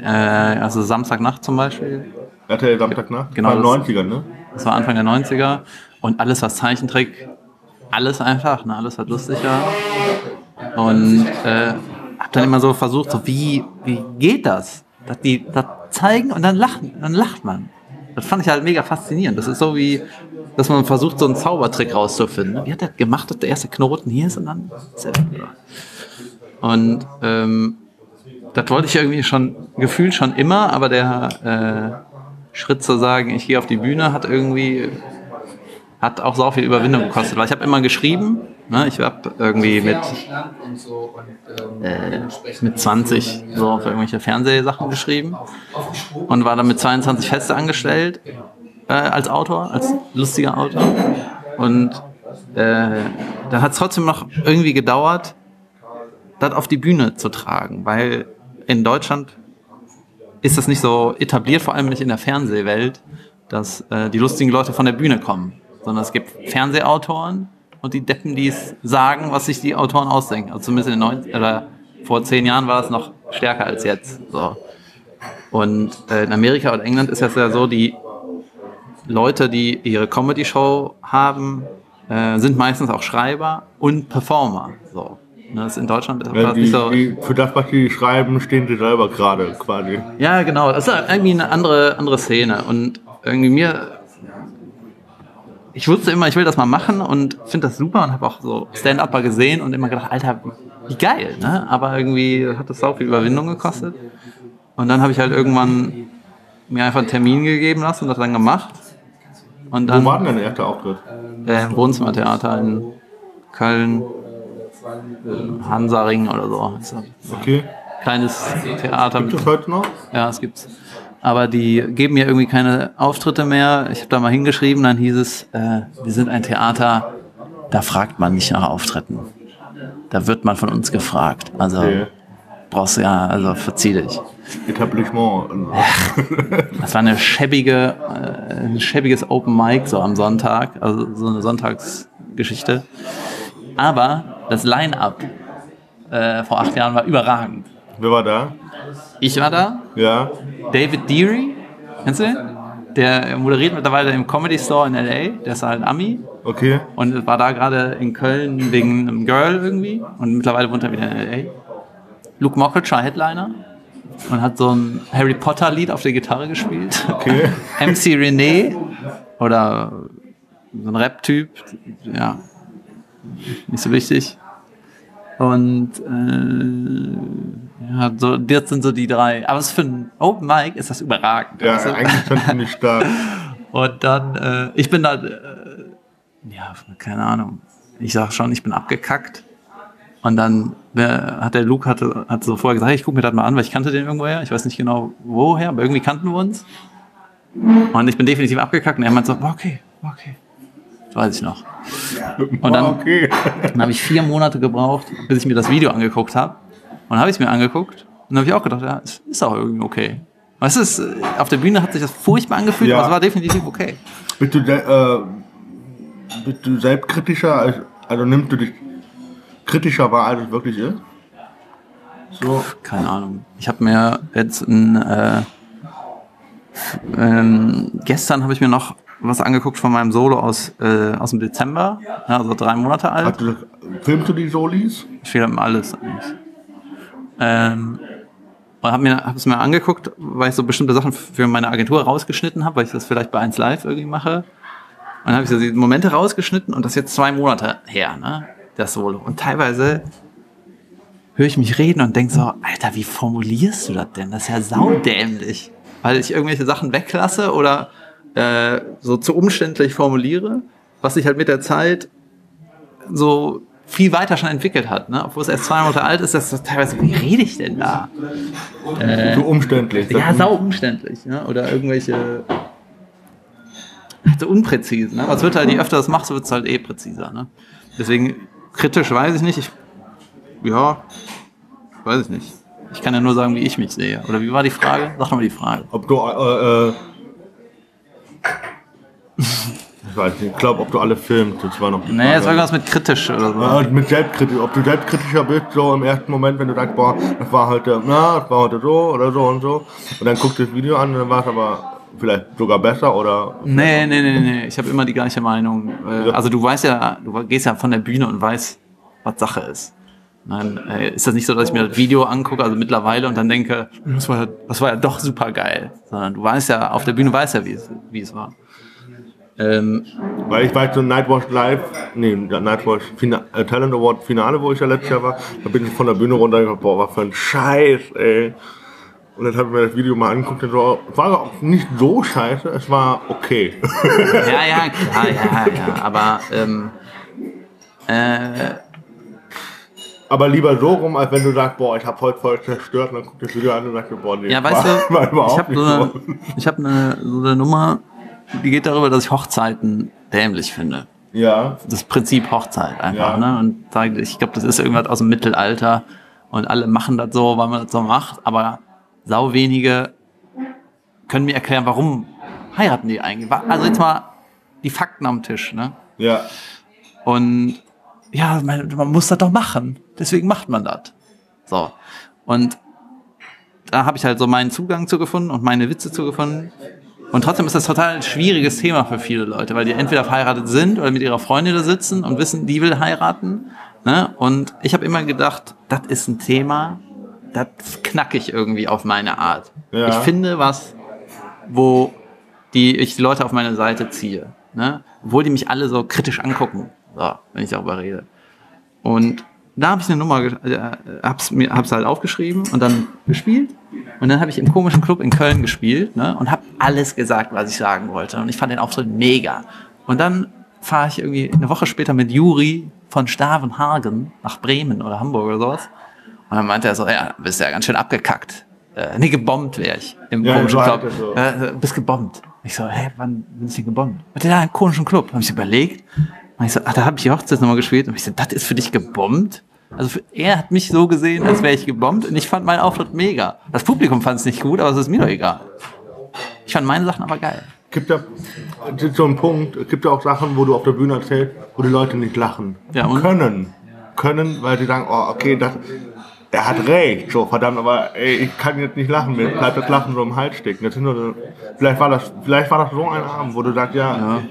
Äh, also Samstagnacht zum Beispiel. RTL Samstagnacht? Genau. Das war 90er, ne? Das war Anfang der 90er. Und alles, was Zeichentrick, alles einfach, ne? alles was lustig war. Und äh, hab dann immer so versucht, so wie, wie geht das? Dass die das zeigen und dann lachen, dann lacht man. Das fand ich halt mega faszinierend. Das ist so wie, dass man versucht, so einen Zaubertrick rauszufinden. Wie hat er gemacht, dass der erste Knoten hier ist und dann. Und ähm, das wollte ich irgendwie schon, gefühlt schon immer, aber der äh, Schritt zu sagen, ich gehe auf die Bühne, hat irgendwie, hat auch so viel Überwindung gekostet. Weil ich habe immer geschrieben, ne? ich habe irgendwie mit, äh, mit 20 so auf irgendwelche Fernsehsachen geschrieben und war dann mit 22 feste angestellt äh, als Autor, als lustiger Autor. Und äh, dann hat es trotzdem noch irgendwie gedauert, das auf die Bühne zu tragen, weil in Deutschland ist das nicht so etabliert, vor allem nicht in der Fernsehwelt, dass äh, die lustigen Leute von der Bühne kommen, sondern es gibt Fernsehautoren und die Deppen, die es sagen, was sich die Autoren ausdenken. Also zumindest in den 90 oder vor zehn Jahren war es noch stärker als jetzt. So. Und äh, in Amerika und England ist das ja so, die Leute, die ihre Comedy-Show haben, äh, sind meistens auch Schreiber und Performer. So. Ne, das ist in Deutschland ist ja, die, nicht so. Die, für das, was die schreiben, stehen sie selber gerade quasi. Ja, genau. Das ist irgendwie eine andere, andere Szene. Und irgendwie mir. Ich wusste immer, ich will das mal machen und finde das super und habe auch so Stand-Upper gesehen und immer gedacht, Alter, wie geil, ne? Aber irgendwie hat das auch viel Überwindung gekostet. Und dann habe ich halt irgendwann mir einfach einen Termin gegeben lassen und das dann gemacht. Und dann, Wo war denn dein erster Auftritt? Äh, Im Wohnzimmertheater in Köln, Hansaring oder so. Okay. Kleines Theater. Gibt es heute noch? Ja, es gibt's. Aber die geben mir irgendwie keine Auftritte mehr. Ich habe da mal hingeschrieben, dann hieß es, äh, wir sind ein Theater, da fragt man nicht nach Auftritten. Da wird man von uns gefragt. Also okay. brauchst du ja, also verzieh dich. Etablissement. Das war eine schäbige, äh, ein schäbiges Open Mic so am Sonntag, also so eine Sonntagsgeschichte. Aber das Line-Up äh, vor acht Jahren war überragend. Wer war da? Ich war da. Ja. David Deary, kennst du den? Der moderiert mittlerweile im Comedy Store in LA. Der ist halt Ami. Okay. Und war da gerade in Köln wegen einem Girl irgendwie. Und mittlerweile wohnt er wieder in LA. Luke Mockridge war Headliner und hat so ein Harry Potter Lied auf der Gitarre gespielt. Okay. *laughs* MC René oder so ein Rap-Typ, ja, nicht so wichtig. Und äh, ja, so, das sind so die drei. Aber für ein Open Mic ist das überragend. Ja, also, eigentlich schon ziemlich *laughs* stark. Und dann, äh, ich bin da, äh, ja, keine Ahnung. Ich sag schon, ich bin abgekackt. Und dann hat der Luke hatte, hat so vorher gesagt, ich gucke mir das mal an, weil ich kannte den irgendwoher. Ich weiß nicht genau woher, aber irgendwie kannten wir uns. Und ich bin definitiv abgekackt und er meinte so, okay, okay. Das weiß ich noch. Und dann, okay. *laughs* dann habe ich vier Monate gebraucht, bis ich mir das Video angeguckt habe. Und dann habe ich es mir angeguckt und dann habe ich auch gedacht, ja, es ist auch irgendwie okay. Weißt du, es, auf der Bühne hat sich das furchtbar angefühlt, ja. aber es war definitiv okay. Bist du, äh, bist du selbstkritischer? Also nimmst du dich kritischer war, als es wirklich ist? So. Keine Ahnung. Ich habe mir jetzt ein äh, ähm, gestern habe ich mir noch was angeguckt von meinem Solo aus, äh, aus dem Dezember, also drei Monate alt. Hast du, filmst du die Solis? Ich filme alles eigentlich. Ähm, und habe mir es mir angeguckt, weil ich so bestimmte Sachen für meine Agentur rausgeschnitten habe, weil ich das vielleicht bei 1 Live irgendwie mache. Und dann habe ich so die Momente rausgeschnitten und das ist jetzt zwei Monate her, ne? Das Solo. Und teilweise höre ich mich reden und denke so, Alter, wie formulierst du das denn? Das ist ja saudämlich. Weil ich irgendwelche Sachen weglasse oder äh, so zu umständlich formuliere, was sich halt mit der Zeit so viel weiter schon entwickelt hat, ne? obwohl es erst zwei Monate alt ist, das ist teilweise, wie rede ich denn da? Äh, so umständlich. Ja, sau umständlich. Ne? Oder irgendwelche so unpräzise. Ne? Aber es wird halt, je öfter das machst, wird es halt eh präziser. Ne? Deswegen kritisch weiß ich nicht. Ich, ja, weiß ich nicht. Ich kann ja nur sagen, wie ich mich sehe. Oder wie war die Frage? Sag doch mal die Frage. Ob du äh, äh ich weiß nicht, ich glaube, ob du alle filmst, das war noch die Nee, es war irgendwas mit kritisch oder so. Ja, mit selbstkritisch, ob du selbstkritischer bist, so im ersten Moment, wenn du sagst, boah, das war heute, na, das war heute so oder so und so. Und dann guckst du das Video an und dann war es aber vielleicht sogar besser oder. Nee, nee, nee, nee, ich habe immer die gleiche Meinung. Äh, also du weißt ja, du gehst ja von der Bühne und weißt, was Sache ist. Nein, äh, ist das nicht so, dass ich mir das Video angucke, also mittlerweile und dann denke, das war ja, das war ja doch super geil. Sondern du weißt ja, auf der Bühne weißt ja, wie es, wie es war. Ähm, Weil ich weiß, so Nightwatch Live, nee, Nightwatch Fina äh, Talent Award Finale, wo ich ja letztes Jahr war, da bin ich von der Bühne runter und gedacht, boah, was für ein Scheiß, ey. Und dann habe ich mir das Video mal angeguckt und so, war auch nicht so scheiße, es war okay. Ja, ja, klar, ja, ja, aber, ähm, äh, aber lieber so rum, als wenn du sagst, boah, ich habe heute voll zerstört, und dann guckst du das Video an und sagst, boah, nee, ja, weißt war, du, war ich habe eine, ich hab eine, so eine Nummer, die geht darüber, dass ich Hochzeiten dämlich finde. Ja. Das Prinzip Hochzeit einfach, ja. ne? Und ich glaube, das ist irgendwas aus dem Mittelalter und alle machen das so, weil man das so macht, aber sau wenige können mir erklären, warum heiraten die eigentlich. Also jetzt mal die Fakten am Tisch, ne? Ja. Und ja, man, man muss das doch machen. Deswegen macht man das. So. Und da habe ich halt so meinen Zugang zu gefunden und meine Witze zu gefunden. Und trotzdem ist das total ein schwieriges Thema für viele Leute, weil die entweder verheiratet sind oder mit ihrer Freundin da sitzen und wissen, die will heiraten. Ne? Und ich habe immer gedacht, das ist ein Thema, das knack ich irgendwie auf meine Art. Ja. Ich finde was, wo die, ich die Leute auf meine Seite ziehe. Ne? Obwohl die mich alle so kritisch angucken, so, wenn ich darüber rede. Und da habe ich eine Nummer, äh, hab's, mir, hab's halt aufgeschrieben und dann gespielt. Und dann habe ich im komischen Club in Köln gespielt ne, und habe alles gesagt, was ich sagen wollte. Und ich fand den Auftritt mega. Und dann fahre ich irgendwie eine Woche später mit Juri von Stavenhagen nach Bremen oder Hamburg oder sowas. Und dann meinte er so, ja, bist ja ganz schön abgekackt. Äh, nee, gebombt wäre ich im ja, komischen Club. So. Äh, bist gebombt. Ich so, hä, wann bin ich denn gebombt? Und der, komischen Club. Habe ich überlegt. Und ich so, ach, da habe ich die Hochzeitsnummer gespielt. Und ich so, das ist für dich gebombt? Also er hat mich so gesehen, als wäre ich gebombt und ich fand meinen Auftritt mega. Das Publikum fand es nicht gut, aber es ist mir doch egal. Ich fand meine Sachen aber geil. Gibt ja so einen Punkt, gibt ja auch Sachen, wo du auf der Bühne erzählst, wo die Leute nicht lachen. Ja, und? Können. Können, weil sie sagen, oh, okay, das, er hat recht, so verdammt, aber ey, ich kann jetzt nicht lachen, mir bleibt das Lachen so im Hals stecken. Das nur, vielleicht, war das, vielleicht war das so ein Abend, wo du sagst, ja. ja.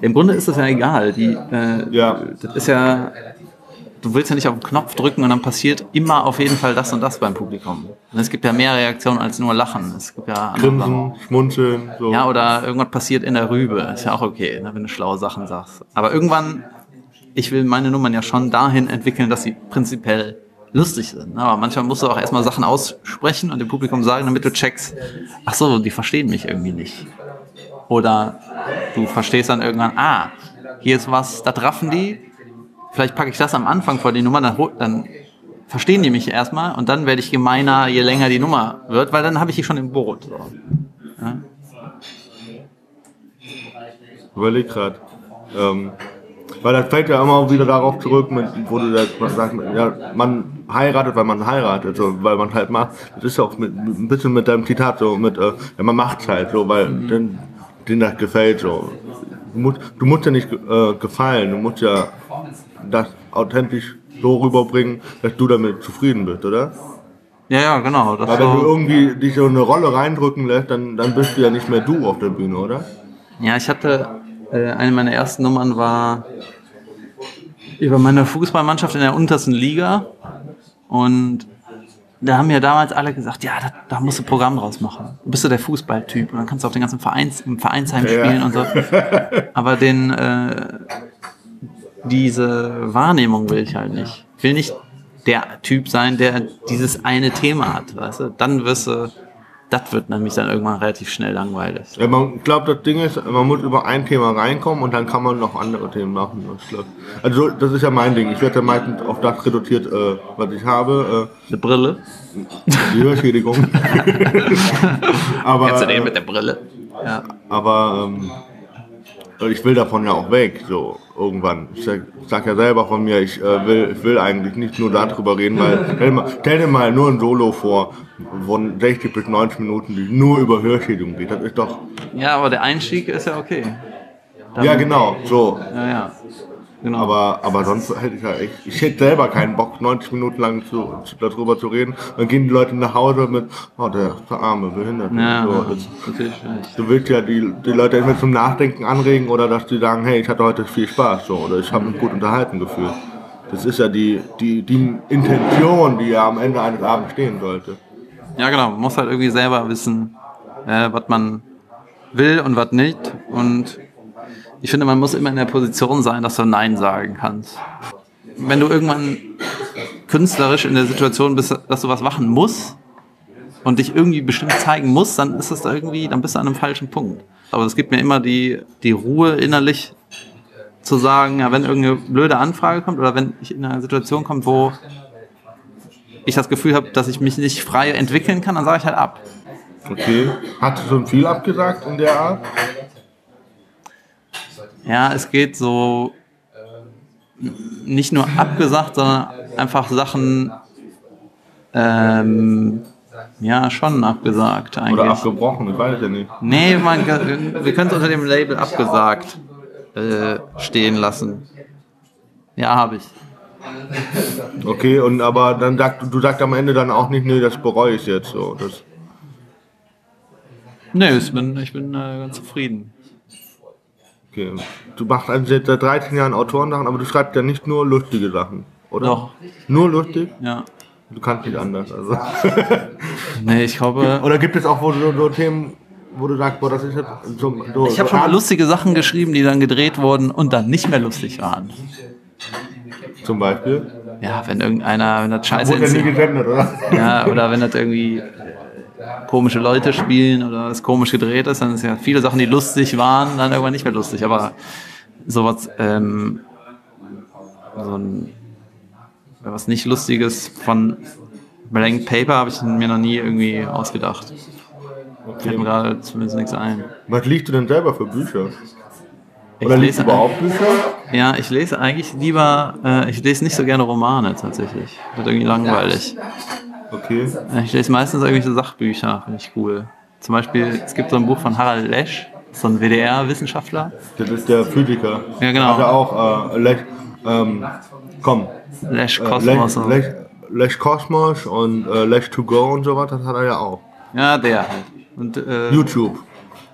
Im Grunde ist das ja egal. Die, äh, ja. Das ist ja du willst ja nicht auf den Knopf drücken und dann passiert immer auf jeden Fall das und das beim Publikum. Und es gibt ja mehr Reaktionen als nur Lachen. Es gibt ja Grinsen, Schmunzeln. So. Ja, oder irgendwas passiert in der Rübe. Ist ja auch okay, ne, wenn du schlaue Sachen sagst. Aber irgendwann, ich will meine Nummern ja schon dahin entwickeln, dass sie prinzipiell lustig sind. Aber manchmal musst du auch erstmal Sachen aussprechen und dem Publikum sagen, damit du checkst, ach so, die verstehen mich irgendwie nicht. Oder du verstehst dann irgendwann, ah, hier ist was, da raffen die, vielleicht packe ich das am Anfang vor die Nummer, dann, dann verstehen die mich erstmal und dann werde ich gemeiner, je länger die Nummer wird, weil dann habe ich die schon im Boot. So. Ja? Überleg gerade. Ähm, weil das fällt ja immer wieder darauf zurück, mit, wo du das sagst, ja, man heiratet, weil man heiratet, so, weil man halt macht. Das ist ja auch mit, ein bisschen mit deinem Zitat so, mit, äh, ja, man macht's halt so, weil mhm. den, denen das gefällt so. Du musst, du musst ja nicht äh, gefallen, du musst ja das authentisch so rüberbringen, dass du damit zufrieden bist, oder? Ja, ja, genau. Weil wenn du irgendwie dich so eine Rolle reindrücken lässt, dann, dann bist du ja nicht mehr du auf der Bühne, oder? ja, ich hatte, äh, eine meiner ersten Nummern war über meine Fußballmannschaft in der untersten Liga. Und da haben mir damals alle gesagt, ja, da, da musst du Programm draus machen. Du bist du der Fußballtyp und dann kannst du auf den ganzen Vereins, im Vereinsheim Ja. spielen und so. *laughs* Aber den, äh, diese Wahrnehmung will ich halt nicht. Ich will nicht der Typ sein, der dieses eine Thema hat, weißt du? Dann wirst du, das wird nämlich dann irgendwann relativ schnell langweilig. Ja, man ich glaube, das Ding ist, man muss über ein Thema reinkommen und dann kann man noch andere Themen machen. Also das ist ja mein Ding. Ich werde ja meistens auf das reduziert, äh, was ich habe, Eine Brille? äh, die Hörschädigung. *laughs* aber Kennst du den äh, mit der Brille? Ja. aber ähm, ich will davon ja auch weg, so irgendwann. Ich sag, sag ja selber von mir, ich, äh, will, ich will eigentlich nicht nur darüber reden, weil *laughs* stell dir, mal, stell dir mal nur ein Solo vor von 60 bis 90 Minuten, die nur über Hörschädigung geht. Das ist doch. Ja, aber der Einstieg ist ja okay. Dann- Ja, genau, so. Ja, ja. Genau. Aber, aber sonst hätte ich ja echt, ich hätte selber keinen Bock, 90 Minuten lang zu, zu, darüber zu reden. Dann gehen die Leute nach Hause mit, oh, der, der arme Behinderte. ja, so, ja, das, natürlich du willst ja die, die Leute entweder zum Nachdenken anregen oder dass die sagen, hey, ich hatte heute viel Spaß, so, oder ich habe mich gut unterhalten gefühlt. Das ist ja die, die, die Intention, die ja am Ende eines Abends stehen sollte. Ja, genau. Man muss halt irgendwie selber wissen, äh, was man will und was nicht. Und ich finde, man muss immer in der Position sein, dass du Nein sagen kannst. Wenn du irgendwann künstlerisch in der Situation bist, dass du was machen musst und dich irgendwie bestimmt zeigen musst, dann ist das irgendwie, dann bist du an einem falschen Punkt. Aber es gibt mir immer die, die Ruhe innerlich zu sagen, ja, wenn irgendeine blöde Anfrage kommt oder wenn ich in eine Situation komme, wo ich das Gefühl habe, dass ich mich nicht frei entwickeln kann, dann sage ich halt ab. Okay. Hast du schon viel abgesagt in der Art? Ja, es geht so nicht nur abgesagt, sondern einfach Sachen, ähm, ja, schon abgesagt eigentlich. Oder abgebrochen? Ich weiß ja nicht. Nee, man, wir können es unter dem Label abgesagt äh, stehen lassen. Ja, habe ich. Okay, und aber dann sagt du sagst am Ende dann auch nicht, nee, das bereue ich jetzt so. Das, Nee, ich bin, ich bin äh, ganz zufrieden. Okay. Du machst also seit seit 13 Jahren Autorensachen, aber du schreibst ja nicht nur lustige Sachen, oder? Doch, Nur lustig? ja. Du kannst nicht anders. Also. *laughs* Nee, ich glaube. Oder gibt es auch wo du, so Themen, wo du sagst, boah, das ist jetzt so, so Ich habe so schon mal lustige Sachen geschrieben, die dann gedreht wurden und dann nicht mehr lustig waren. Zum Beispiel. Ja, wenn irgendeiner, wenn das scheiße Wurde ja oder? Ja, oder wenn das irgendwie *laughs* komische Leute spielen oder es komisch gedreht ist, dann ist ja viele Sachen, die lustig waren, dann irgendwann nicht mehr lustig. Aber sowas, ähm, so ein, was nicht Lustiges von Blank Paper habe ich mir noch nie irgendwie ausgedacht. Fällt mir gerade zumindest nichts ein. Was liest du denn selber für Bücher? Ich Oder liest du überhaupt Bücher? Ja, ich lese eigentlich lieber, äh, ich lese nicht so gerne Romane tatsächlich. Wird irgendwie langweilig. Okay. Ich lese meistens irgendwelche Sachbücher, finde ich cool. Zum Beispiel, es gibt so ein Buch von Harald Lesch, so ein WDR-Wissenschaftler. Das ist der Physiker. Ja, genau. Hat er auch, äh, Lech, ähm, komm. Lesch Äh, Kosmos. Lech, und- Lech, Lech Kosmos und äh, Lech to go und so was, das hat er ja auch. Ja, der halt. Und, äh, YouTube.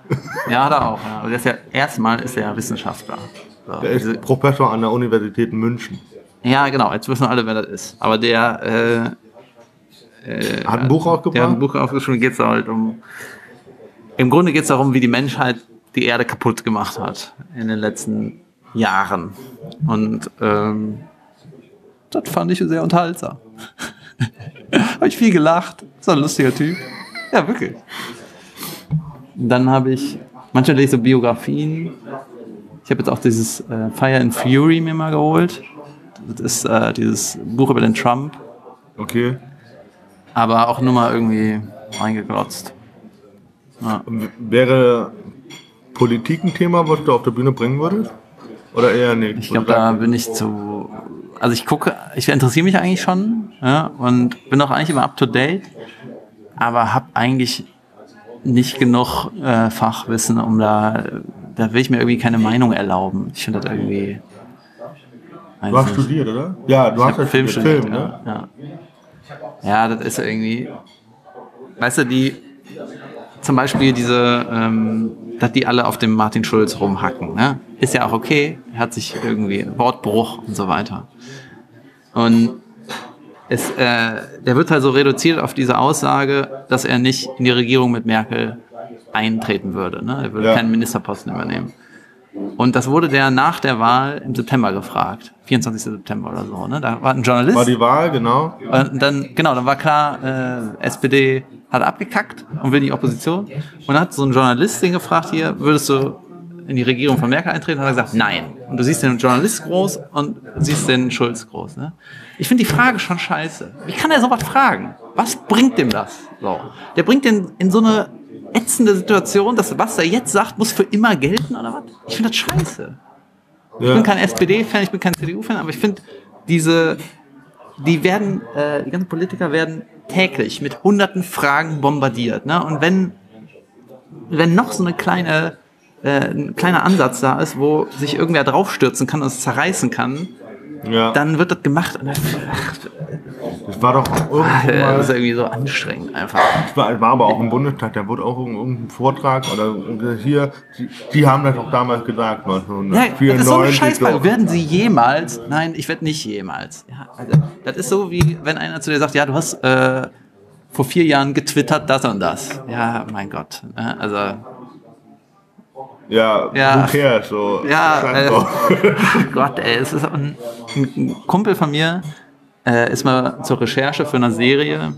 *laughs* ja, hat er auch. Ja. Aber der ist ja, erstmal ist er ja Wissenschaftler. So, Der ist Professor an der Universität München. ja, genau, jetzt wissen alle, wer das ist. Aber der, äh, Hat ein Buch der hat ein? Buch aufgeschrieben, geht es halt um. Im Grunde geht es darum, wie die Menschheit die Erde kaputt gemacht hat in den letzten Jahren. Und ähm, das fand ich sehr unterhaltsam. *laughs* habe ich viel gelacht. So ein lustiger Typ. Ja, wirklich. Dann habe ich, manchmal lese ich so Biografien. Ich habe jetzt auch dieses äh, Fire and Fury mir mal geholt. Das ist äh, dieses Buch über den Trump Okay. Aber auch nur mal irgendwie reingeglotzt. Ja. Wäre Politik ein Thema, was du auf der Bühne bringen würdest? Oder eher nicht? Ich glaube, da bin ich zu. Also ich gucke, ich interessiere mich eigentlich schon ja, und bin auch eigentlich immer up to date, aber habe eigentlich nicht genug äh, Fachwissen, um da. Da will ich mir irgendwie keine Meinung erlauben. Ich finde das irgendwie. Du hast nicht. studiert, oder? Ja, du Ich hast ja Film studiert, studiert, Film, ne? ja, ja. Ja, das ist irgendwie. Weißt du, die. Zum Beispiel diese, ähm, dass die alle auf dem Martin Schulz rumhacken, ne? Ist ja auch okay. Hat sich irgendwie Wortbruch und so weiter. Und es, äh, der wird halt so reduziert auf diese Aussage, dass er nicht in die Regierung mit Merkel eintreten würde. Ne? Er würde Ja. keinen Ministerposten übernehmen. Und das wurde der nach der Wahl im September gefragt. 24. September oder so. Ne? Da war ein Journalist. War die Wahl, genau. Und dann, genau, dann war klar, äh, SPD hat abgekackt und will die Opposition. Und dann hat so ein Journalist den gefragt, hier, würdest du in die Regierung von Merkel eintreten? Und hat er gesagt, nein. Und du siehst den Journalist groß und siehst den Schulz groß. Ne? Ich finde die Frage schon scheiße. Wie kann er sowas fragen? Was bringt dem das? So. Der bringt den in so eine ätzende Situation, dass was er jetzt sagt, muss für immer gelten oder was? Ich finde das scheiße. Ich bin Ja. kein SPD-Fan, ich bin kein CDU-Fan, aber ich finde diese, die werden, äh, die ganzen Politiker werden täglich mit hunderten Fragen bombardiert. Ne? Und wenn, wenn noch so eine kleine, äh, ein kleiner Ansatz da ist, wo sich irgendwer draufstürzen kann und es zerreißen kann, Ja. dann wird das gemacht. Und das, ach, Das war doch irgendwo äh, mal, das ist irgendwie so anstrengend einfach. das war, war aber auch im Bundestag, da wurde auch irgendein Vortrag oder hier, die, die haben das auch damals gesagt, Ja, 1994. das ist so eine Scheißfrage. Werden sie jemals? Nein, ich werde nicht jemals. Ja, also, das ist so wie, wenn einer zu dir sagt, ja, du hast äh, vor vier Jahren getwittert das und das. Ja, mein Gott. ne? Also, Ja, Ja. who cares, so. ja, äh. Gott, ey, es ist ein, ein Kumpel von mir, äh, ist mal zur Recherche für eine Serie,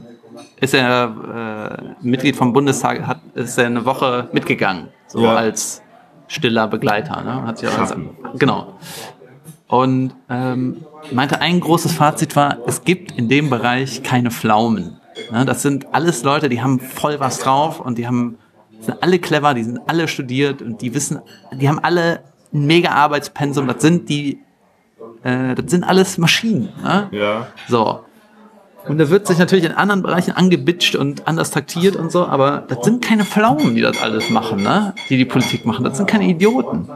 ist er äh, Mitglied vom Bundestag, hat, ist er eine Woche mitgegangen, so Ja. als stiller Begleiter, ne? Hat sich auch Schatten. genau. Und ähm, meinte, ein großes Fazit war, es gibt in dem Bereich keine Pflaumen. Ne? Das sind alles Leute, die haben voll was drauf und die haben sind alle clever, die sind alle studiert und die wissen, die haben alle ein mega Arbeitspensum. Das sind die, äh, das sind alles Maschinen. Ne? Ja. So. Und da wird sich natürlich in anderen Bereichen angebitscht und anders taktiert und so, aber das sind keine Pflaumen, die das alles machen, ne? Die die Politik machen. Das sind keine Idioten.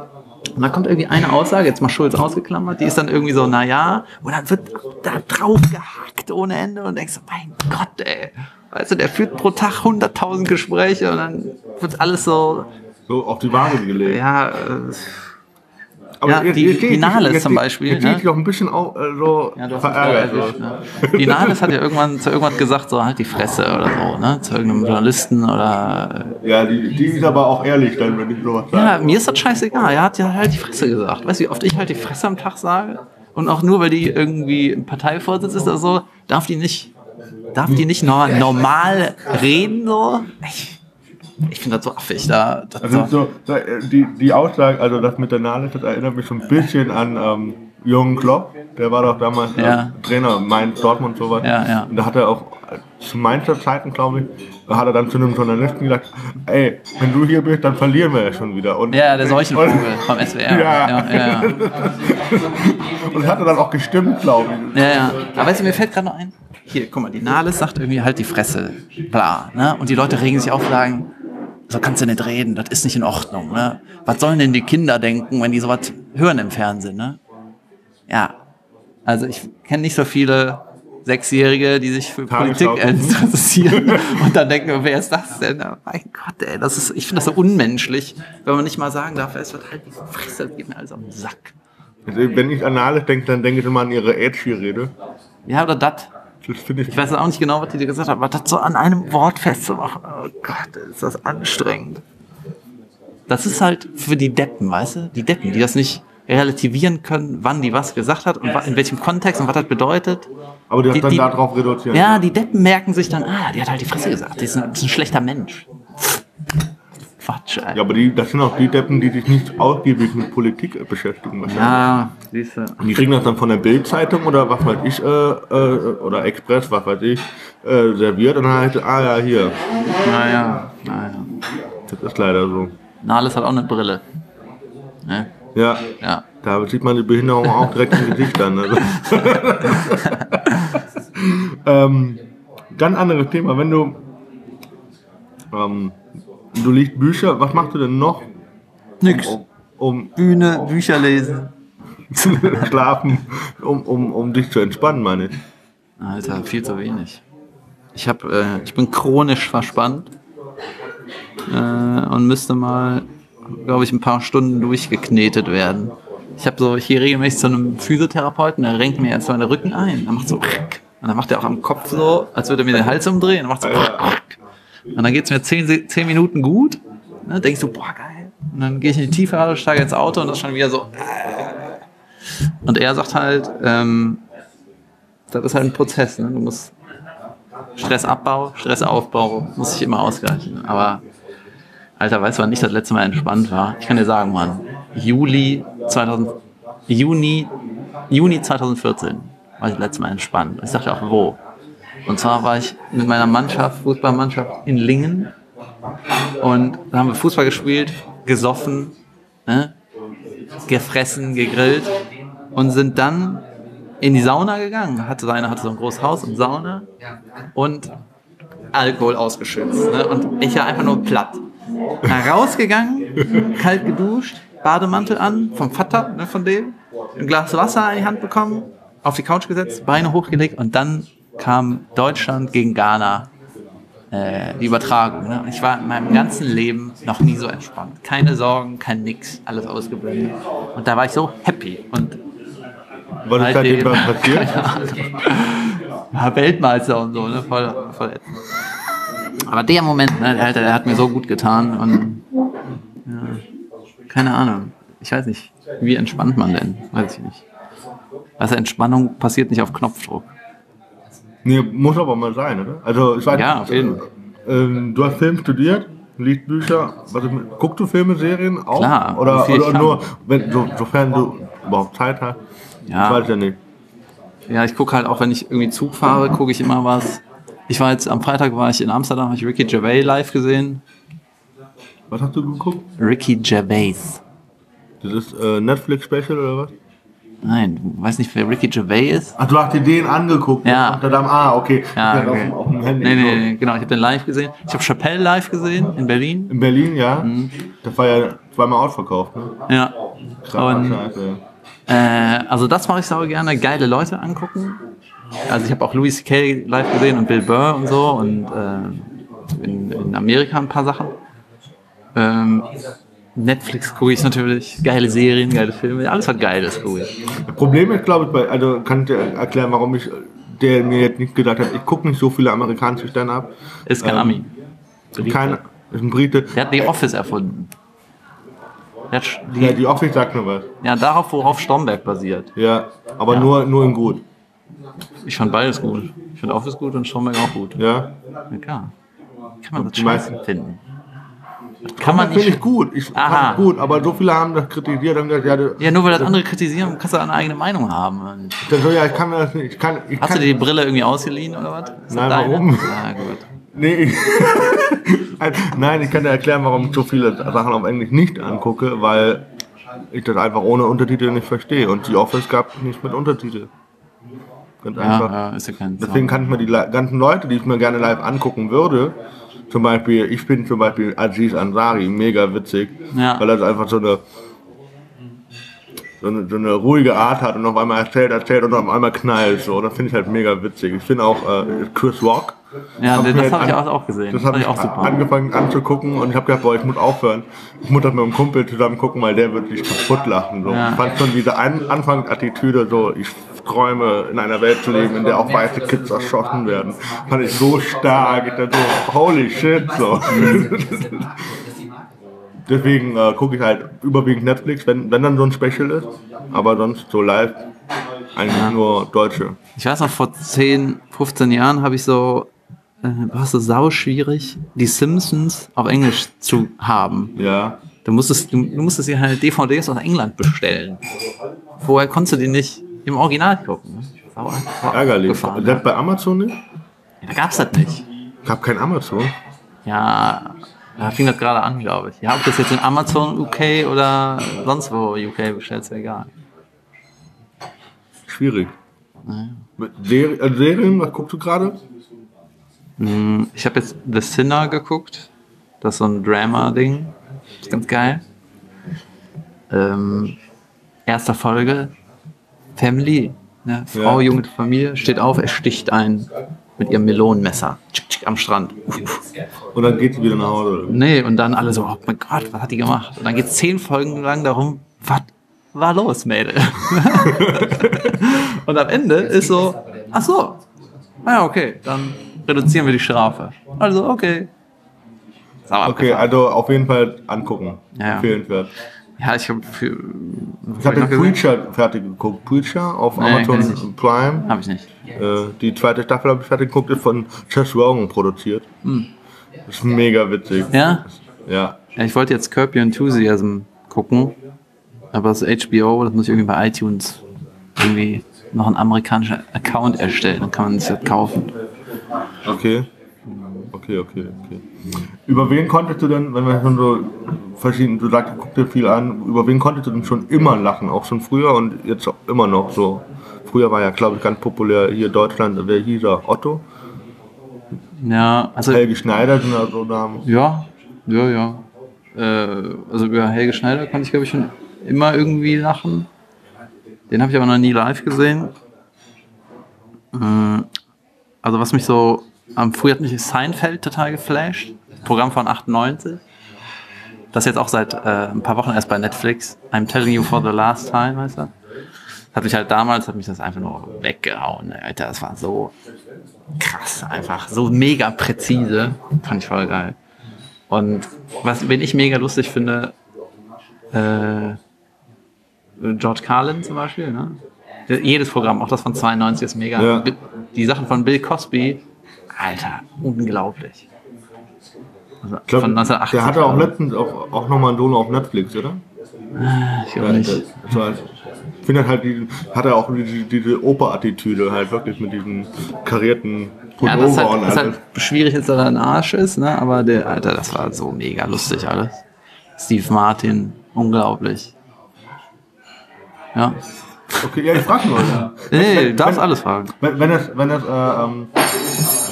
Und dann kommt irgendwie eine Aussage, jetzt mal Schulz ausgeklammert, die ist dann irgendwie so, na ja, und dann wird da drauf gehackt ohne Ende und denkst, mein Gott, ey. Weißt du, der führt pro Tag 100.000 Gespräche und dann wird alles so, So auf die Waage gelegt. ja, äh, Aber Ja, die- steht- die Nahles jetzt- zum Beispiel, Jetzt ich noch ein bisschen auch, äh, so Ja, du hast verärgert. erwischt, ne? Die Nahles hat ja irgendwann zu irgendwas gesagt, so halt die Fresse oder so, ne? Zu irgendeinem Journalisten oder. Ja, die, die ist aber auch ehrlich dann, wenn ich sowas Ja, sage. mir ist das scheißegal. Er hat ja halt die Fresse gesagt. Weißt du, wie oft ich halt die Fresse am Tag sage? Und auch nur, weil die irgendwie ein Parteivorsitz ist oder so, darf die nicht, darf die nicht nor normal reden, so? Ich, ich finde das so affig, da. Das Also so. äh, die, die Aussage, also das mit der Nahles, das erinnert mich so ein bisschen an ähm, Jürgen Klopp. Der war doch damals äh, Ja. Trainer, Mainz, Dortmund und sowas. Ja, ja. Und da hat er auch äh, zu Mainzer Zeiten, glaube ich, da hat er dann zu einem Journalisten gesagt, ey, wenn du hier bist, dann verlieren wir ja schon wieder. Und, Ja, der Seuchenvogel vom SWR. *laughs* Ja. ja, ja. und das hat er dann auch gestimmt, glaube ich. Ja, ja. Aber weißt du, mir fällt gerade noch ein. Hier, guck mal, die Nahles sagt irgendwie halt die Fresse. Bla, ne? Und die Leute regen sich auf sagen, so kannst du nicht reden, das ist nicht in Ordnung, ne? Was sollen denn die Kinder denken, wenn die sowas hören im Fernsehen, ne? Ja. Also ich kenne nicht so viele Sechsjährige, die sich für Politik interessieren *laughs* und dann denken, wer ist das denn? Oh mein Gott, ey, das ist, ich finde das so unmenschlich, wenn man nicht mal sagen darf, es wird halt die Fresse, das geht mir alles den Sack. Wenn ich an Nahles denke, dann denke ich immer an ihre Edgy-Rede. Ja, oder das. Ich Ich weiß auch nicht genau, was die dir gesagt hat, aber das so an einem Wort festzumachen, oh Gott, ist das anstrengend. Das ist halt für die Deppen, weißt du? Die Deppen, die das nicht relativieren können, wann die was gesagt hat und in welchem Kontext und was das bedeutet. Aber die hat Die- dann die- darauf reduziert. Ja, die Deppen merken sich dann, ah, die hat halt die Fresse gesagt, die ist ein, ist ein schlechter Mensch. Quatsch, ey. Ja, aber die, das sind auch die Deppen, die sich nicht ausgiebig mit Politik äh, beschäftigen. wahrscheinlich. Ja, siehst du. Die kriegen das dann von der Bild-Zeitung oder was weiß ich, äh, äh, oder Express, was weiß ich, äh, serviert und dann heißt es, ah ja, hier. Naja, naja. Das ist leider so. Nahles hat auch eine Brille. Ne? Ja, Ja. da sieht man die Behinderung auch direkt im Gesicht dann. Also. *laughs* *laughs* ähm, ganz anderes Thema, wenn du, ähm, du liest Bücher, was machst du denn noch, Nix. um, um Bühne, Bücher lesen. *laughs* schlafen, um, um, um dich zu entspannen, meine ich? Alter, viel zu wenig. Ich, hab, äh, ich bin chronisch verspannt äh, und müsste mal, glaube ich, ein paar Stunden durchgeknetet werden. Ich habe so, ich gehe regelmäßig zu einem Physiotherapeuten, der renkt mir jetzt meine Rücken ein. Dann macht so, und dann macht er auch am Kopf so, als würde er mir den Hals umdrehen. Dann macht so, und dann geht's mir zehn, zehn Minuten gut. Ne, denkst du, boah, geil. Und dann gehe ich in die Tiefe, steige ins Auto und das ist schon wieder so. Äh. Und er sagt halt, ähm, das ist halt ein Prozess. Ne? Du musst Stressabbau, Stressaufbau, muss sich immer ausgleichen. Aber, Alter, weißt du, wann ich das letzte Mal entspannt war? Ich kann dir sagen, Mann, Juli 2000, Juni, Juni 2014 war ich das letzte Mal entspannt. Ich sagte auch, wo? Und zwar war ich mit meiner Mannschaft, Fußballmannschaft in Lingen und da haben wir Fußball gespielt, gesoffen, ne? gefressen, gegrillt und sind dann in die Sauna gegangen. Hatte seine hatte so ein großes Haus und Sauna und Alkohol ausgeschützt. Ne? Und ich war einfach nur platt. Rausgegangen, kalt geduscht, Bademantel an, vom Vater, ne, von dem, ein Glas Wasser in die Hand bekommen, auf die Couch gesetzt, Beine hochgelegt und dann kam Deutschland gegen Ghana äh, die Übertragung. Ne? Ich war in meinem ganzen Leben noch nie so entspannt. Keine Sorgen, kein Nix, alles ausgeblendet. Und da war ich so happy. Und was ist seitdem was passiert? War Weltmeister und so, ne? Voll, voll Aber der Moment, ne, der, der hat mir so gut getan und ja, keine Ahnung. Ich weiß nicht, wie entspannt man denn? Weiß ich nicht. Also Entspannung passiert nicht auf Knopfdruck. Nee, muss aber mal sein, oder? Also ich weiß, Ja, auf jeden Fall. Ähm, du hast Film studiert, liest Bücher. Was guckst du Filme, Serien auch? Klar, Oder, oder nur, wenn, so, sofern du überhaupt Zeit hast? Ja. Ich weiß ja nicht. Ja, ich gucke halt auch, wenn ich irgendwie Zug fahre, gucke ich immer was. Ich war jetzt am Freitag war ich in Amsterdam, habe ich Ricky Gervais live gesehen. Was hast du geguckt? Ricky Gervais. Das ist äh, Netflix-Special oder was? Nein, du weißt nicht, wer Ricky Gervais ist? Ach, du hast dir den angeguckt? Ja. Amsterdam, ah, okay. Ja, okay. auf, dem- auf dem Handy. Nee, nee, nee, genau, ich habe den live gesehen. Ich habe Chappelle live gesehen in Berlin. In Berlin, ja. Mhm. Das war ja zweimal ausverkauft, ne? Ja. Krass, Und, scheiße. äh, also das mache ich sau gerne, geile Leute angucken. Also ich habe auch Louis C.K. live gesehen und Bill Burr und so und äh, in, in Amerika ein paar Sachen. Ähm, Netflix gucke ich natürlich, geile Serien, geile Filme, alles was geil ist, gucke ich. Das Problem ist, glaube ich, bei, also kann ich dir erklären, warum ich, der mir jetzt nicht gedacht hat, ich gucke nicht so viele amerikanische Stand-up. Ist kein Ähm, Ami. Kein, ist ein Brite. Der hat The Office erfunden. Der hat sch- Ja, die, die Office sagt mir was. ja, darauf, worauf Stromberg basiert. Ja, aber Ja. nur, nur in gut. Ich fand beides gut. Ich fand Office gut und Stromberg auch gut. Ja. Ja, klar. Kann man das Die scheiße meisten- finden. Das kann man Das finde ich nicht. gut. Ich Aha. fand gut, aber so viele haben das kritisiert und gesagt, ja, du- Ja, nur weil das andere kritisieren, kannst du eine eigene Meinung haben. Dann so, ja, ich kann das nicht. Ich kann, ich Hast kann, du dir die Brille irgendwie ausgeliehen oder was? Ist das Nein, warum? Na gut. Nee, ich, *laughs* nein, ich kann dir erklären, warum ich so viele Sachen auf Englisch nicht angucke, weil ich das einfach ohne Untertitel nicht verstehe. Und die Office gab nicht mit Untertitel. Ganz einfach. Ja, ja, ist ja kein Deswegen kann ich mir die ganzen Leute, die ich mir gerne live angucken würde, zum Beispiel, ich bin zum Beispiel Aziz Ansari, mega witzig, Ja. weil er einfach so eine, so eine, so eine ruhige Art hat und auf einmal erzählt, erzählt und auf einmal knallt. So. Das finde ich halt mega witzig. Ich finde auch äh, Chris Rock. Ja, Hab das habe ich an- auch, gesehen. Das habe ich ich auch super. angefangen anzugucken und ich habe gedacht, boah, ich muss aufhören. Ich muss das mit einem Kumpel zusammen gucken, weil der wird sich kaputt lachen. So. Ja. Ich fand schon diese An Anfangsattitüde so, ich träume in einer Welt zu leben, in der auch weiße Kids erschossen werden. Fand ich so stark. Ich dachte so, holy shit. So. *laughs* Deswegen äh, gucke ich halt überwiegend Netflix, wenn, wenn dann so ein Special ist. Aber sonst so live eigentlich nur Deutsche. Ich weiß noch, vor 10, 15 Jahren habe ich so, äh, war es so sau schwierig, die Simpsons auf Englisch zu haben. Ja. Du musstest, du, du musstest dir halt DVDs aus England bestellen. Vorher konntest du die nicht im Original gucken. Sau, sau Ärgerlich. abgefahren. Selbst bei Amazon nicht? Da gab's das nicht. Ich habe kein Amazon. Ja, da fing das gerade an, glaube ich. Ja, ob das jetzt in Amazon UK oder sonst wo UK bestellt, ist ja egal. Schwierig. Ser äh, Serien, was guckst du gerade? Hm, Ich habe jetzt The Sinner geguckt. Das ist so ein Drama-Ding. Ist ganz geil. Ähm, erster Folge. Family. Ne? Frau, Ja. junge Familie, steht auf, er sticht ein. mit ihrem Melonenmesser tschick, tschick, am Strand. Uff. Und dann geht sie wieder nach Hause. Nee, und dann alle so, oh mein Gott, was hat die gemacht? Und dann geht's zehn Folgen lang darum, was war los, Mädel? *laughs* und am Ende ist so, ach so, ah ja, okay, dann reduzieren wir die Strafe. Also, okay. Okay, also auf jeden Fall angucken. Ja, ja. Empfehlenswert. Ja, ich habe für. Ich habe den Preacher fertig geguckt. Preacher auf Nee, Amazon. Prime. Habe ich nicht. Äh, die zweite Staffel habe ich fertig geguckt, ist von Chess Rogan produziert. Ist mega witzig. Hm. Ja? Ja. Ja, ich wollte jetzt Curb Your Enthusiasm gucken, aber das ist HBO, das muss ich irgendwie bei iTunes irgendwie noch einen amerikanischen Account erstellen, dann kann man sich das kaufen. Okay. Okay, okay, okay. Über wen konntest du denn, wenn wir schon so verschieden, du sagst, guck dir viel an, über wen konntest du denn schon immer lachen? Auch schon früher und jetzt auch immer noch so. Früher war ja, glaube ich, ganz populär hier in Deutschland, wer hieß er? Otto? Ja, also Helge Schneider sind da so Namen. ja, ja, ja. Äh, also über Helge Schneider konnte ich glaube ich schon immer irgendwie lachen. Den habe ich aber noch nie live gesehen. Äh, Also was mich so am früher hat mich Seinfeld total geflasht. Programm von 98. Das jetzt auch seit äh, ein paar Wochen erst bei Netflix. I'm telling you for the last time, heißt das. Hat mich halt damals, hat mich das einfach nur weggehauen. Alter, das war so krass, einfach so mega präzise. Fand ich voll geil. Und was, wen ich mega lustig finde, äh, George Carlin zum Beispiel, ne? Jedes Programm, auch das von 92 ist mega. Ja. Die Sachen von Bill Cosby, Alter, unglaublich. Also glaub, von 1980. der hatte auch letztens auch, auch nochmal ein Dono auf Netflix, oder? Ich glaube nicht. Das war, ich finde halt, die, hat er auch diese, diese Oper-Attitüde, halt wirklich mit diesen karierten Ja, das ist Pullover halt, und das ist alles. halt schwierig, dass er ein Arsch ist, ne? aber der, Alter, das war so mega lustig alles. Steve Martin, unglaublich. Ja. Okay, ja, ich frag nur. Ja. Nee, du darfst alles fragen. Wenn, wenn es, wenn es, äh, ähm,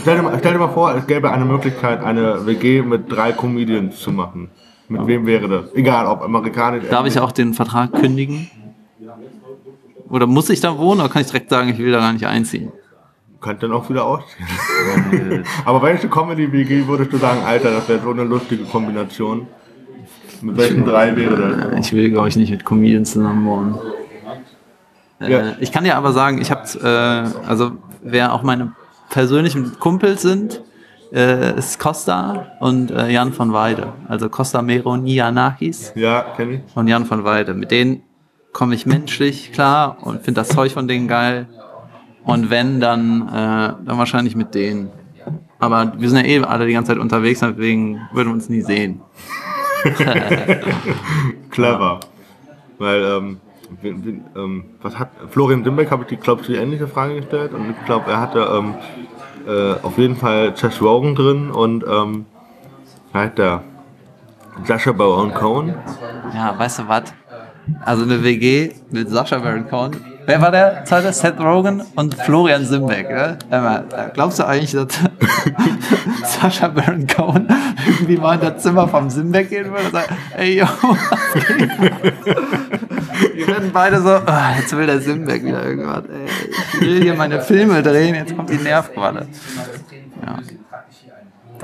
stell, dir mal, stell dir mal vor, es gäbe eine Möglichkeit, eine WG mit drei Comedians zu machen. Mit wem wäre das? Egal, ob amerikanisch. Darf ich auch den Vertrag kündigen? Oder muss ich da wohnen oder kann ich direkt sagen, ich will da gar nicht einziehen? Könnte dann auch wieder ausziehen. *laughs* Aber welche Comedy-WG würdest du sagen, Alter, das wäre so eine lustige Kombination? Mit welchen drei wäre das? Ich will, glaube ich, nicht mit Comedians zusammen wohnen. Äh, Ja. Ich kann dir aber sagen, ich habe, äh, also wer auch meine persönlichen Kumpels sind, äh, ist Costa und äh, Jan von Weide. Also Costa Meronianakis Ja, kenn ich. und Jan von Weide. Mit denen komme ich menschlich klar und finde das Zeug von denen geil. Und wenn, dann, äh, dann wahrscheinlich mit denen. Aber wir sind ja eh alle die ganze Zeit unterwegs, deswegen würden wir uns nie sehen. *laughs* Clever. Weil, ähm, wen- wen- ähm, was hat Florian Dimbeck habe ich die, glaube ich, die ähnliche Frage gestellt und ich glaube, er hatte ähm, äh, auf jeden Fall Chess Rogan drin und ähm, heißt der Sascha Baron Cohen. Ja, weißt du was? Also eine WG mit Sascha Baron Cohen. Wer war der zweite? Seth Rogen und Florian Simbeck. Hör mal, Glaubst du eigentlich, dass *laughs* Sascha Baron Cohen irgendwie mal in das Zimmer vom Simbeck gehen würde und sagen, ey yo, *laughs* was geht? Wir werden beide so, ah, jetzt will der Simbeck wieder irgendwas. Ey, ich will hier meine Filme drehen, jetzt kommt die Nervqualle. Ja.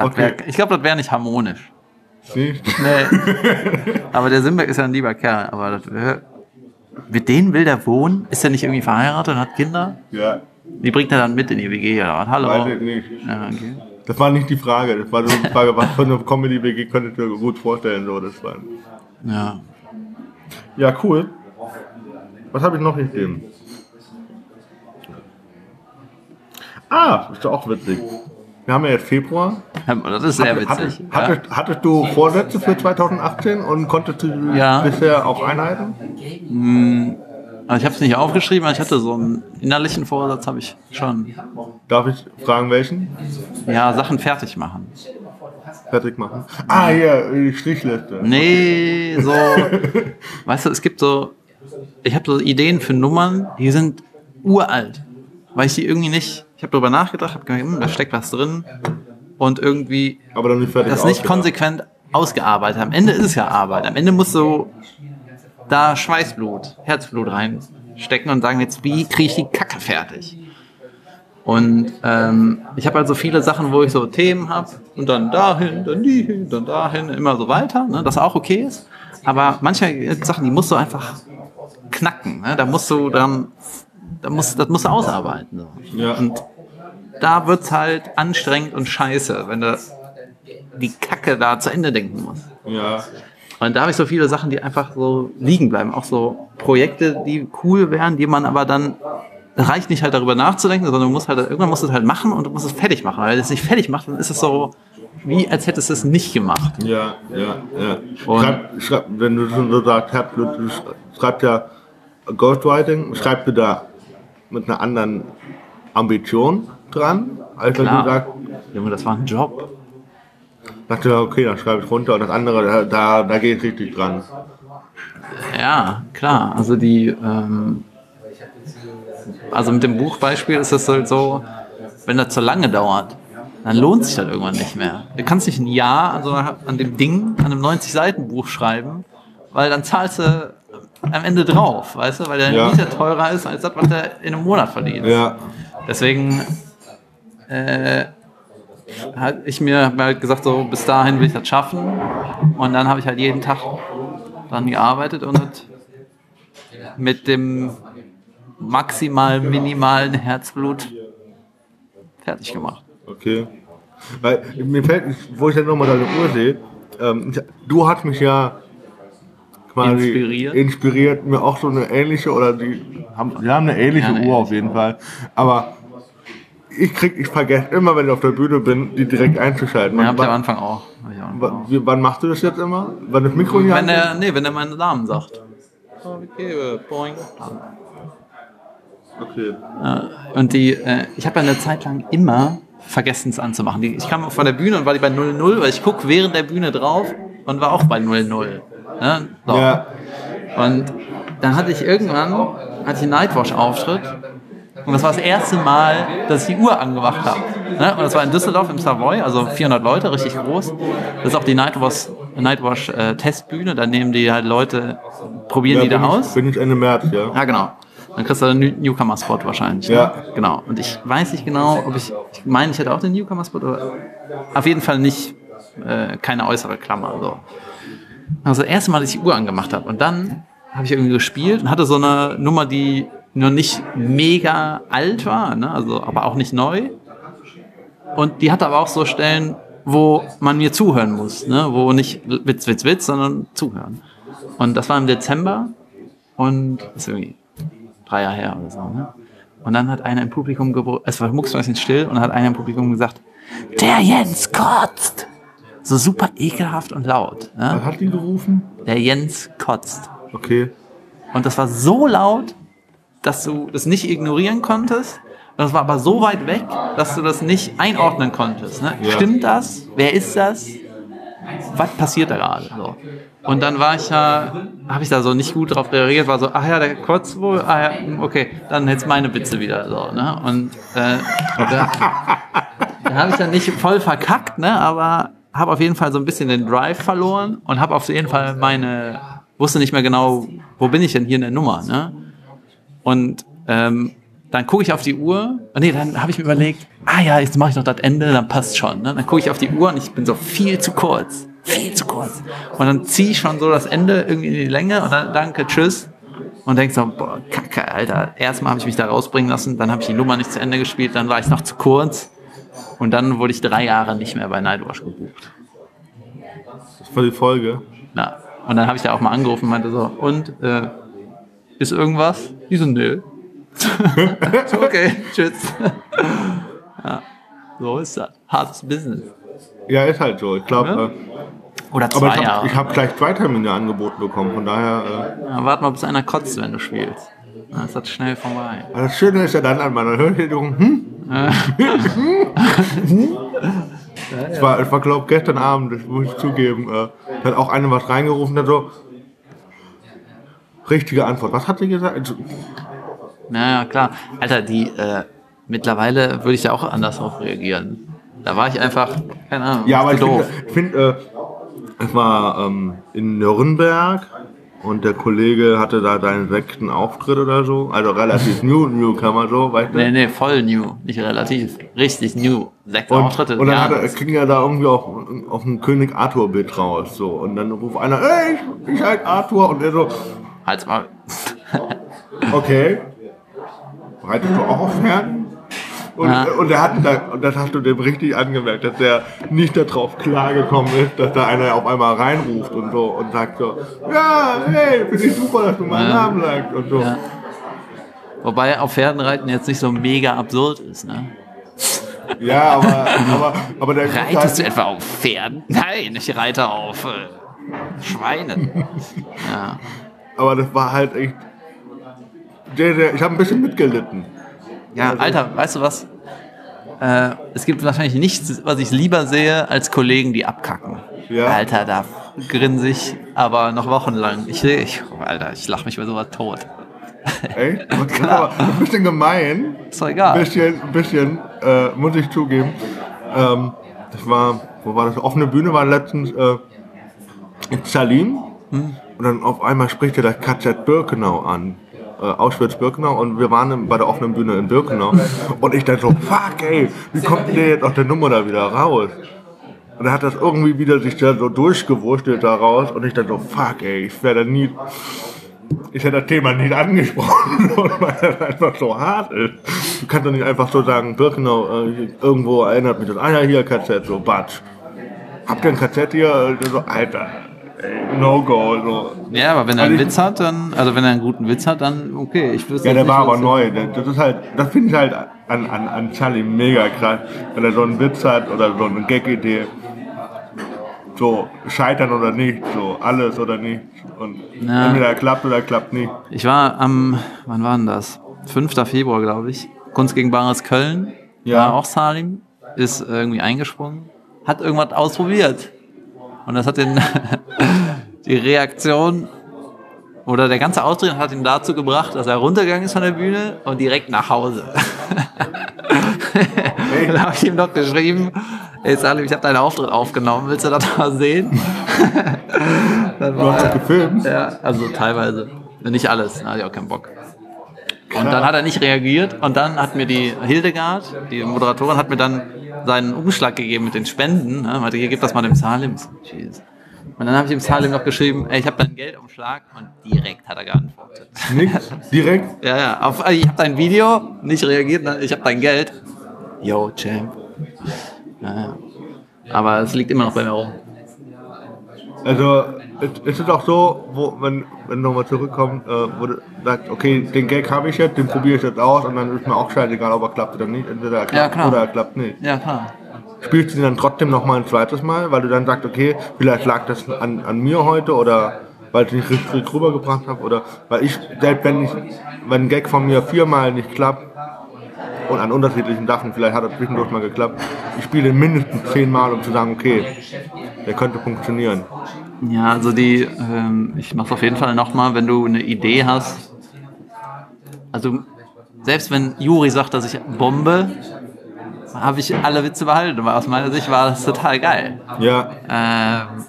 Okay. ich glaube, das wäre nicht harmonisch. Nee. Aber der Simbeck ist ja ein lieber Kerl. Aber das wär, mit denen will der wohnen? Ist er nicht irgendwie verheiratet und hat Kinder? Ja, Die bringt er dann mit in die WG oder was? Hallo? weiß ich nicht. Ja, okay. Das war nicht die Frage. Das war nur die Frage, was für eine Comedy-WG könntest du dir gut vorstellen. So, das war. ja. Ja, cool. Was habe ich noch nicht gegeben? Ah, ist doch auch witzig. Wir haben ja jetzt Februar. *laughs* Das ist sehr witzig. Hattest, hattest du Vorsätze für 2018 und konntest du Ja. bisher auch einhalten? Also ich habe es nicht aufgeschrieben, aber ich hatte so einen innerlichen Vorsatz, habe ich schon. Darf ich fragen, welchen? Ja, Sachen fertig machen. Fertig machen. Ah, hier, die Strichliste. Nee, so. *laughs* weißt du, es gibt so. Ich habe so Ideen für Nummern, die sind uralt. Weil ich die irgendwie nicht. Ich habe darüber nachgedacht, habe gedacht, hm, da steckt was drin. Und irgendwie Aber dann nicht das nicht konsequent ausgearbeitet. Am Ende ist es ja Arbeit. Am Ende musst du da Schweißblut, Herzblut reinstecken und sagen, jetzt wie kriege ich die Kacke fertig? Und ähm, ich habe halt so viele Sachen, wo ich so Themen habe und dann dahin, dann die hin, dann dahin, immer so weiter, ne, das auch okay ist. Aber manche Sachen, die musst du einfach knacken. Ne? Da musst du dann, da musst, das musst du ausarbeiten. So. Ja. Und da wird's halt anstrengend und scheiße, wenn du die Kacke da zu Ende denken musst. Ja. Und da habe ich so viele Sachen, die einfach so liegen bleiben. Auch so Projekte, die cool wären, die man aber dann es reicht nicht halt darüber nachzudenken, sondern du musst halt irgendwann musst du es halt machen und du musst es fertig machen. Weil wenn du es nicht fertig machst, dann ist es so wie als hättest du es nicht gemacht. Ja, ja, ja. Und- Schreib, schreib, wenn du schon so sagst, du schreibst ja Ghostwriting, schreibst du da mit einer anderen Ambition dran, als wenn Klar. du sagst, Junge, das war ein Job. dachte, okay, dann schreibe ich runter und das andere, da, da, da gehe ich richtig dran. Ja, klar. Also die, ähm, also mit dem Buchbeispiel ist es halt so, wenn das zu lange dauert, dann lohnt sich das irgendwann nicht mehr. Du kannst nicht ein Jahr an, so einer, an dem Ding, an einem 90-Seiten-Buch schreiben, weil dann zahlst du am Ende drauf, weißt du, weil der Ja. Miete teurer ist als das, was du in einem Monat verdienst. Ja, Deswegen äh, hat ich mir halt gesagt, so bis dahin will ich das schaffen. Und dann habe ich halt jeden Tag dran gearbeitet und mit dem maximal minimalen Herzblut fertig gemacht. okay. Weil mir fällt, wo ich dann nochmal deine Uhr sehe, ähm, du hast mich ja quasi Inspiriert. inspiriert, mir auch so eine ähnliche oder die haben, die haben eine ähnliche Ja, eine Uhr auf jeden Fall. Aber ich krieg, ich vergesse immer, wenn ich auf der Bühne bin, die direkt einzuschalten. Ja, hab ich am wann, Anfang auch. Wann, auch. wann machst du das jetzt immer? Wann das Mikro hier Wenn der, nee, wenn er meinen Namen sagt. Okay, äh, boing. Okay. Und die, äh, ich habe ja eine Zeit lang immer vergessen es anzumachen. Die, ich kam von der Bühne und war die bei 0-0, weil ich guck während der Bühne drauf und war auch bei 0-0. Ne? So. Ja, Und dann hatte ich irgendwann hatte ich einen Nightwash-Auftritt und das war das erste Mal, dass ich die Uhr angemacht habe. Ne? Und das war in Düsseldorf im Savoy, also 400 Leute, richtig groß. Das ist auch die Nightwash, Nightwash äh, Testbühne, da nehmen die halt Leute, probieren ja die da bin aus. Ich, bin ich Ende März, ja. Ja, genau. Dann kriegst du einen New- Newcomer-Spot wahrscheinlich. Ne? Ja. Genau. Und ich weiß nicht genau, ob ich, ich meine, ich hätte auch den Newcomer-Spot, aber auf jeden Fall nicht, äh, keine äußere Klammer. So. Also das erste Mal, dass ich die Uhr angemacht habe. Und dann habe ich irgendwie gespielt und hatte so eine Nummer, die nur nicht mega alt war, ne? also, aber auch nicht neu. Und die hatte aber auch so Stellen, wo man mir zuhören muss, ne? wo nicht Witz, Witz, Witz, sondern zuhören. Und das war im Dezember und das ist irgendwie drei Jahre her oder so. Ne? Und dann hat einer im Publikum, es war mucksmäuschen still und dann hat einer im Publikum gesagt, der Jens kotzt. So super ekelhaft und laut. Ne? hat die gerufen? Der Jens kotzt. Okay. Und das war so laut, dass du das nicht ignorieren konntest. Das war aber so weit weg, dass du das nicht einordnen konntest. Ne? Ja. Stimmt das? Wer ist das? Was passiert da gerade? So. Und dann war ich ja, habe ich da so nicht gut drauf reagiert, war so, ach ja, der kotzt wohl, ah ja, hm, okay, dann jetzt meine Witze wieder. So, ne? Und äh, da, *laughs* da habe ich dann nicht voll verkackt, ne? aber habe auf jeden Fall so ein bisschen den Drive verloren und habe auf jeden Fall meine, wusste nicht mehr genau, wo bin ich denn hier in der Nummer. Ne? Und ähm, dann gucke ich auf die Uhr. Und nee, dann habe ich mir überlegt, ah ja, jetzt mache ich noch das Ende, dann passt schon. Ne? Dann gucke ich auf die Uhr und ich bin so viel zu kurz. Viel zu kurz. Und dann ziehe ich schon so das Ende irgendwie in die Länge und dann danke, tschüss. Und denk so, boah, kacke, Alter. Erstmal habe ich mich da rausbringen lassen, dann habe ich die Nummer nicht zu Ende gespielt, dann war ich noch zu kurz. Und dann wurde ich drei Jahre nicht mehr bei Nightwash gebucht. Das war die Folge. Na, und dann habe ich da auch mal angerufen und meinte so, und, äh, ist irgendwas? Die so, nö. *laughs* so, okay, tschüss. *laughs* ja, so ist das. Hartes Business. Ja, ist halt so. Ich glaube, Ja. äh, Oder aber zwei ich habe Jahre. ich hab gleich zwei Termine angeboten bekommen. Von daher, äh, Ja, warte mal, bis einer kotzt, wenn du spielst. Dann ist das schnell vorbei. aber das Schöne ist ja dann an meiner Hörschädigung, hm? Es war, es war glaube gestern Abend, das muss ich zugeben, äh, da hat auch einer was reingerufen, der so, richtige Antwort. Was hat sie gesagt? Also, Naja, klar. Alter, die, äh, mittlerweile würde ich da auch anders drauf reagieren. Da war ich einfach, keine Ahnung, Ja, aber ich finde, ich find, äh, es war ähm, in Nürnberg und der Kollege hatte da seinen sechsten Auftritt oder so. Also relativ *laughs* new, Newcomer so, weißt du? Nee, nee, voll new, nicht relativ. Richtig new. Sechs Und, Auftritte. und dann hat er, kriegen ja da irgendwie auf, auf ein König Arthur-Bild raus. So. Und dann ruft einer, ey, ich, ich halt Arthur. Und er so, Halt's mal. okay. Reitest du auch auf Pferden? Und, Ja. und er hat da, und das hast du dem richtig angemerkt, dass er nicht darauf klargekommen ist, dass da einer auf einmal reinruft und so und sagt so, ja, hey, finde ich super, dass du meinen Ja. Namen sagst und so. Ja. Wobei auf Pferden reiten jetzt nicht so mega absurd ist, ne? Ja, aber, aber, aber der Reitest du etwa auf Pferden? Nein, ich reite auf äh, Schweinen. Ja. Aber das war halt echt. Der, der, ich habe ein bisschen mitgelitten. Ja, Alter, weißt du was? Äh, es gibt wahrscheinlich nichts, was ich lieber sehe, als Kollegen, die abkacken. Ja. Alter, da grinse ich aber noch wochenlang. Ich, ich Alter, ich lache mich bei sowas tot. Ey, ist *laughs* aber ein bisschen gemein. Ist doch Ein egal. bisschen, ein bisschen, äh, muss ich zugeben. Ähm, das war, wo war das? Offene Bühne war letztens äh, in Salim. Hm. Und dann auf einmal spricht er das KZ Birkenau an. Äh, Auschwitz-Birkenau und wir waren bei der offenen Bühne in Birkenau und ich dann so, fuck ey, wie kommt denn der jetzt aus der Nummer da wieder raus? Und er hat das irgendwie wieder sich da so durchgewurstelt da raus und ich dann so, fuck ey, ich werde nie, ich hätte das Thema nicht angesprochen, *laughs* weil das einfach so hart ist. Du kannst doch nicht einfach so sagen, Birkenau, äh, irgendwo erinnert mich das, ah ja, hier KZ, so, Batsch. Habt ihr ein KZ hier? Äh, So, Alter, ey, no go, so. Ja, aber wenn er Also einen ich- Witz hat, dann, also wenn er einen guten Witz hat, dann okay. Ich wüsste Ja, der jetzt war nicht, aber neu. Das ist halt, das finde ich halt an, an, an Charlie mega krass, wenn er so einen Witz hat oder so eine Gag-Idee. So, scheitern oder nicht, so, alles oder nicht. Und Ja. entweder klappt oder klappt nicht. Ich war am, wann war denn das? 5. Februar, glaube ich. Kunst gegen Bares Köln. Ja. War auch Salim. Ist irgendwie eingesprungen. Hat irgendwas ausprobiert. Und das hat den, *laughs* die Reaktion oder der ganze Auftritt hat ihn dazu gebracht, dass er runtergegangen ist von der Bühne und direkt nach Hause. *laughs* Dann habe ich ihm noch geschrieben, ey Salim, ich habe deinen Auftritt aufgenommen, willst du das mal sehen? *laughs* Dann Du hast er- das gefilmt? ja, also teilweise. Nicht alles, da hatte ich auch keinen Bock. Und dann hat er nicht reagiert und dann hat mir die Hildegard, die Moderatorin, hat mir dann seinen Umschlag gegeben mit den Spenden. Ne? Meinte, hier, gib das mal dem Salim. Jesus. Und dann habe ich dem Salim noch geschrieben, ey, ich habe deinen Geldumschlag und direkt hat er geantwortet. Nix? Direkt? *laughs* Ja, ja, auf, ich habe dein Video, nicht reagiert, ne? ich habe dein Geld. Yo, Champ. Ja, ja. Aber es liegt immer noch bei mir rum. Also, es, ist auch so, wo, wenn, wenn nochmal zurückkommt, äh, wo du sagst, okay, den Gag habe ich jetzt, den probiere ich jetzt aus und dann ist mir auch scheißegal, ob er klappt oder nicht. Entweder er klappt Ja, oder er klappt nicht. Ja, klar. Spielst du ihn dann trotzdem nochmal ein zweites Mal, weil du dann sagst, okay, vielleicht lag das an, an mir heute oder weil ich nicht richtig rübergebracht habe oder weil ich, selbst wenn ich, wenn ein Gag von mir viermal nicht klappt und an unterschiedlichen Sachen, vielleicht hat er zwischendurch mal geklappt, ich spiele ihn mindestens zehnmal, um zu sagen, okay, der könnte funktionieren. Ja, also die, ähm, ich mach's auf jeden Fall nochmal, wenn du eine Idee hast. Also selbst wenn Juri sagt, dass ich bombe, habe ich alle Witze behalten, weil aus meiner Sicht war das total geil. Ja, Ähm,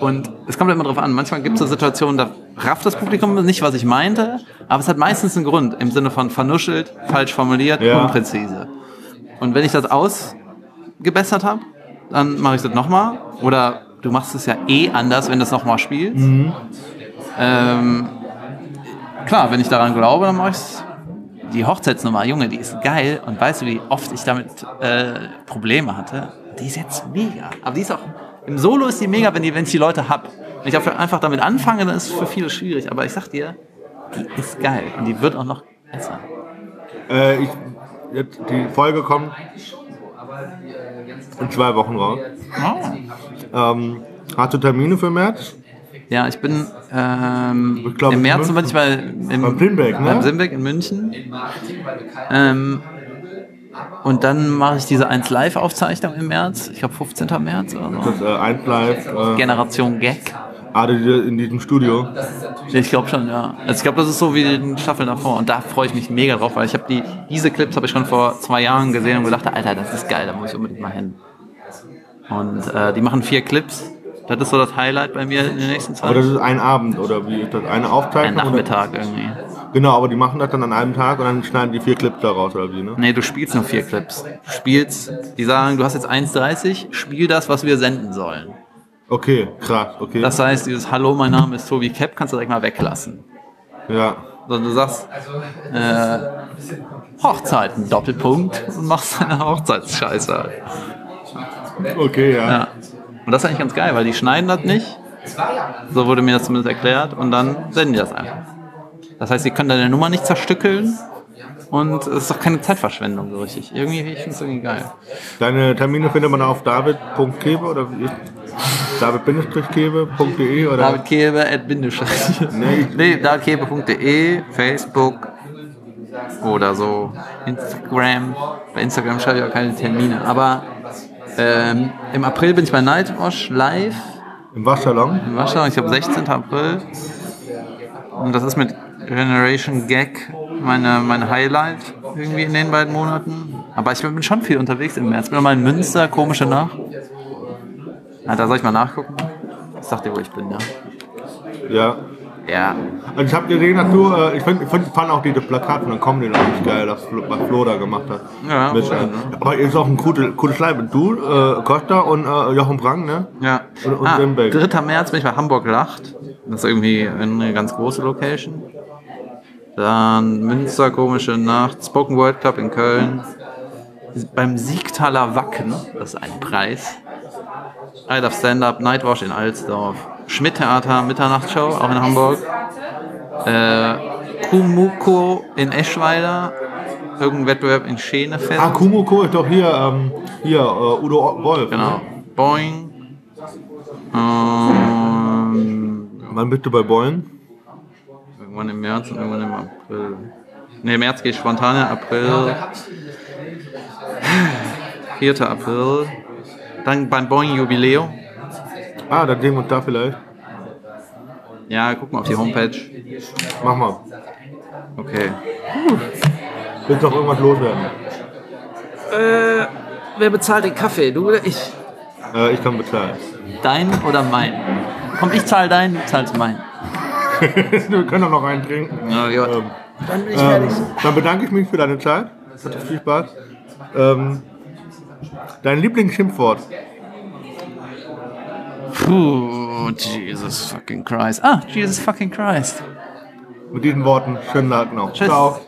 und es kommt immer drauf an. Manchmal gibt es so Situationen, da rafft das Publikum nicht, was ich meinte, aber es hat meistens einen Grund im Sinne von vernuschelt, falsch formuliert, Ja. unpräzise. Und wenn ich das ausgebessert habe, dann mache ich das nochmal. Oder du machst es ja eh anders, wenn du es nochmal spielst. Ähm, klar, wenn ich daran glaube, dann mache ich es. Die Hochzeitsnummer, Junge, die ist geil. Und weißt du, wie oft ich damit äh, Probleme hatte? Die ist jetzt mega. Aber die ist auch, im Solo ist die mega, wenn, die, wenn ich die Leute hab. Wenn ich einfach damit anfange, dann ist es für viele schwierig. Aber ich sag dir, die ist geil. Und die wird auch noch besser. äh, ich, die Folge kommt in zwei Wochen raus. Ähm, hast du Termine für März? Ja, ich bin ähm, Ich glaub, im März in bin ich bei im, Beim Simbeck, ne? beim Simbeck in München. Ähm, und dann mache ich diese 1 Live Aufzeichnung im März. Ich glaube 15. März oder so. Das äh, 1 Live äh, Generation Gag. Ah, die- in diesem Studio. Ich glaube schon, ja. Also ich glaube, das ist so wie die Staffel davor. Und da freue ich mich mega drauf, weil ich habe die diese Clips habe ich schon vor zwei Jahren gesehen und gedacht, Alter, das ist geil, da muss ich unbedingt mal hin. Und äh, die machen vier Clips Das ist so das Highlight bei mir in den nächsten Zeit. Aber das ist ein Abend oder wie ist das? Eine Ein Aufzeichnung? Nachmittag irgendwie. Oder? Genau, aber die machen das dann an einem Tag und dann schneiden die vier Clips daraus oder wie, ne? Nee, du spielst nur vier Clips. Du spielst, die sagen, du hast jetzt 1,30, spiel das, was wir senden sollen. Okay, krass, okay. Das heißt, dieses Hallo, mein Name ist Tobi Kepp, kannst du direkt mal weglassen. ja. Sondern du sagst, äh, Hochzeiten, Doppelpunkt, und machst deine Hochzeitsscheiße. Okay, ja. Ja. Und das ist eigentlich ganz geil, weil die schneiden das nicht. So wurde mir das zumindest erklärt. Und dann senden die das einfach. Das heißt, sie können deine Nummer nicht zerstückeln. Und es ist doch keine Zeitverschwendung so richtig. Irgendwie, ich finde es irgendwie geil. Deine Termine findet man auf david.kebe oder david-kebe.de oder? David Kebe at. Nee. *laughs* Nee, davidkebe.de, Facebook oder so. Instagram. Bei Instagram schreibe ich auch keine Termine. Aber ähm, im April bin ich bei Nightwash live. Im Waschsalon? in Warschau, ich glaube 16. April. Und das ist mit Generation Gag meine, mein Highlight irgendwie in den beiden Monaten. Aber ich bin schon viel unterwegs im März. Bin mal in Münster, komische Nacht. Ja, da soll ich mal nachgucken. Ich sag dir, wo ich bin, ja. Ja. Ja. Also ich habe gesehen, dass du, äh, ich find, ich find, fand auch diese Plakate von der Comedy richtig geil, das Flo, was Flo da gemacht hat. Ja, Mit, äh, ne? aber ist auch ein cooles coole Schleife. Du, äh, Costa und äh, Jochen Brang, ne? Ja. Und- und ah, Limbeck. 3. März bin ich bei Hamburg Lacht. Das ist irgendwie eine ganz große Location. Dann Münster, komische Nacht. Spoken Word Club in Köln. Beim Siegtaler Wacken, das ist ein Preis. I Love Stand-Up, Nightwash in Alsdorf. Schmidt Theater, Mitternachtsshow, auch in Hamburg. Äh, Kumuko in Eschweiler. Irgendein Wettbewerb in Schenefeld. Ah, Kumoko ist doch hier, ähm, hier, äh, Udo Wolf. Genau. Boing. Ähm, Wann bist du bei Boyen? Irgendwann im März und irgendwann im April. Ne, März geht spontan, April. 4. April. Dann beim Boeing Jubiläum. Ah, dann sehen wir uns da vielleicht. Ja, guck mal auf die Homepage. Mach mal. Okay. Willst noch irgendwas loswerden? Äh, wer bezahlt den Kaffee? Du oder ich? Äh, ich kann bezahlen. Dein oder mein? Komm, ich zahl deinen, du zahlst meinen. *laughs* wir können doch noch einen trinken. Ja, ja. Ähm, Dann bin ich ähm, dann bedanke ich mich für deine Zeit. Hatte viel Spaß. Ähm, dein Lieblingsschimpfwort? Puh, Jesus fucking Christ. Ah, Jesus fucking Christ. Mit diesen Worten, schönen Tag noch. Tschüss. Ciao.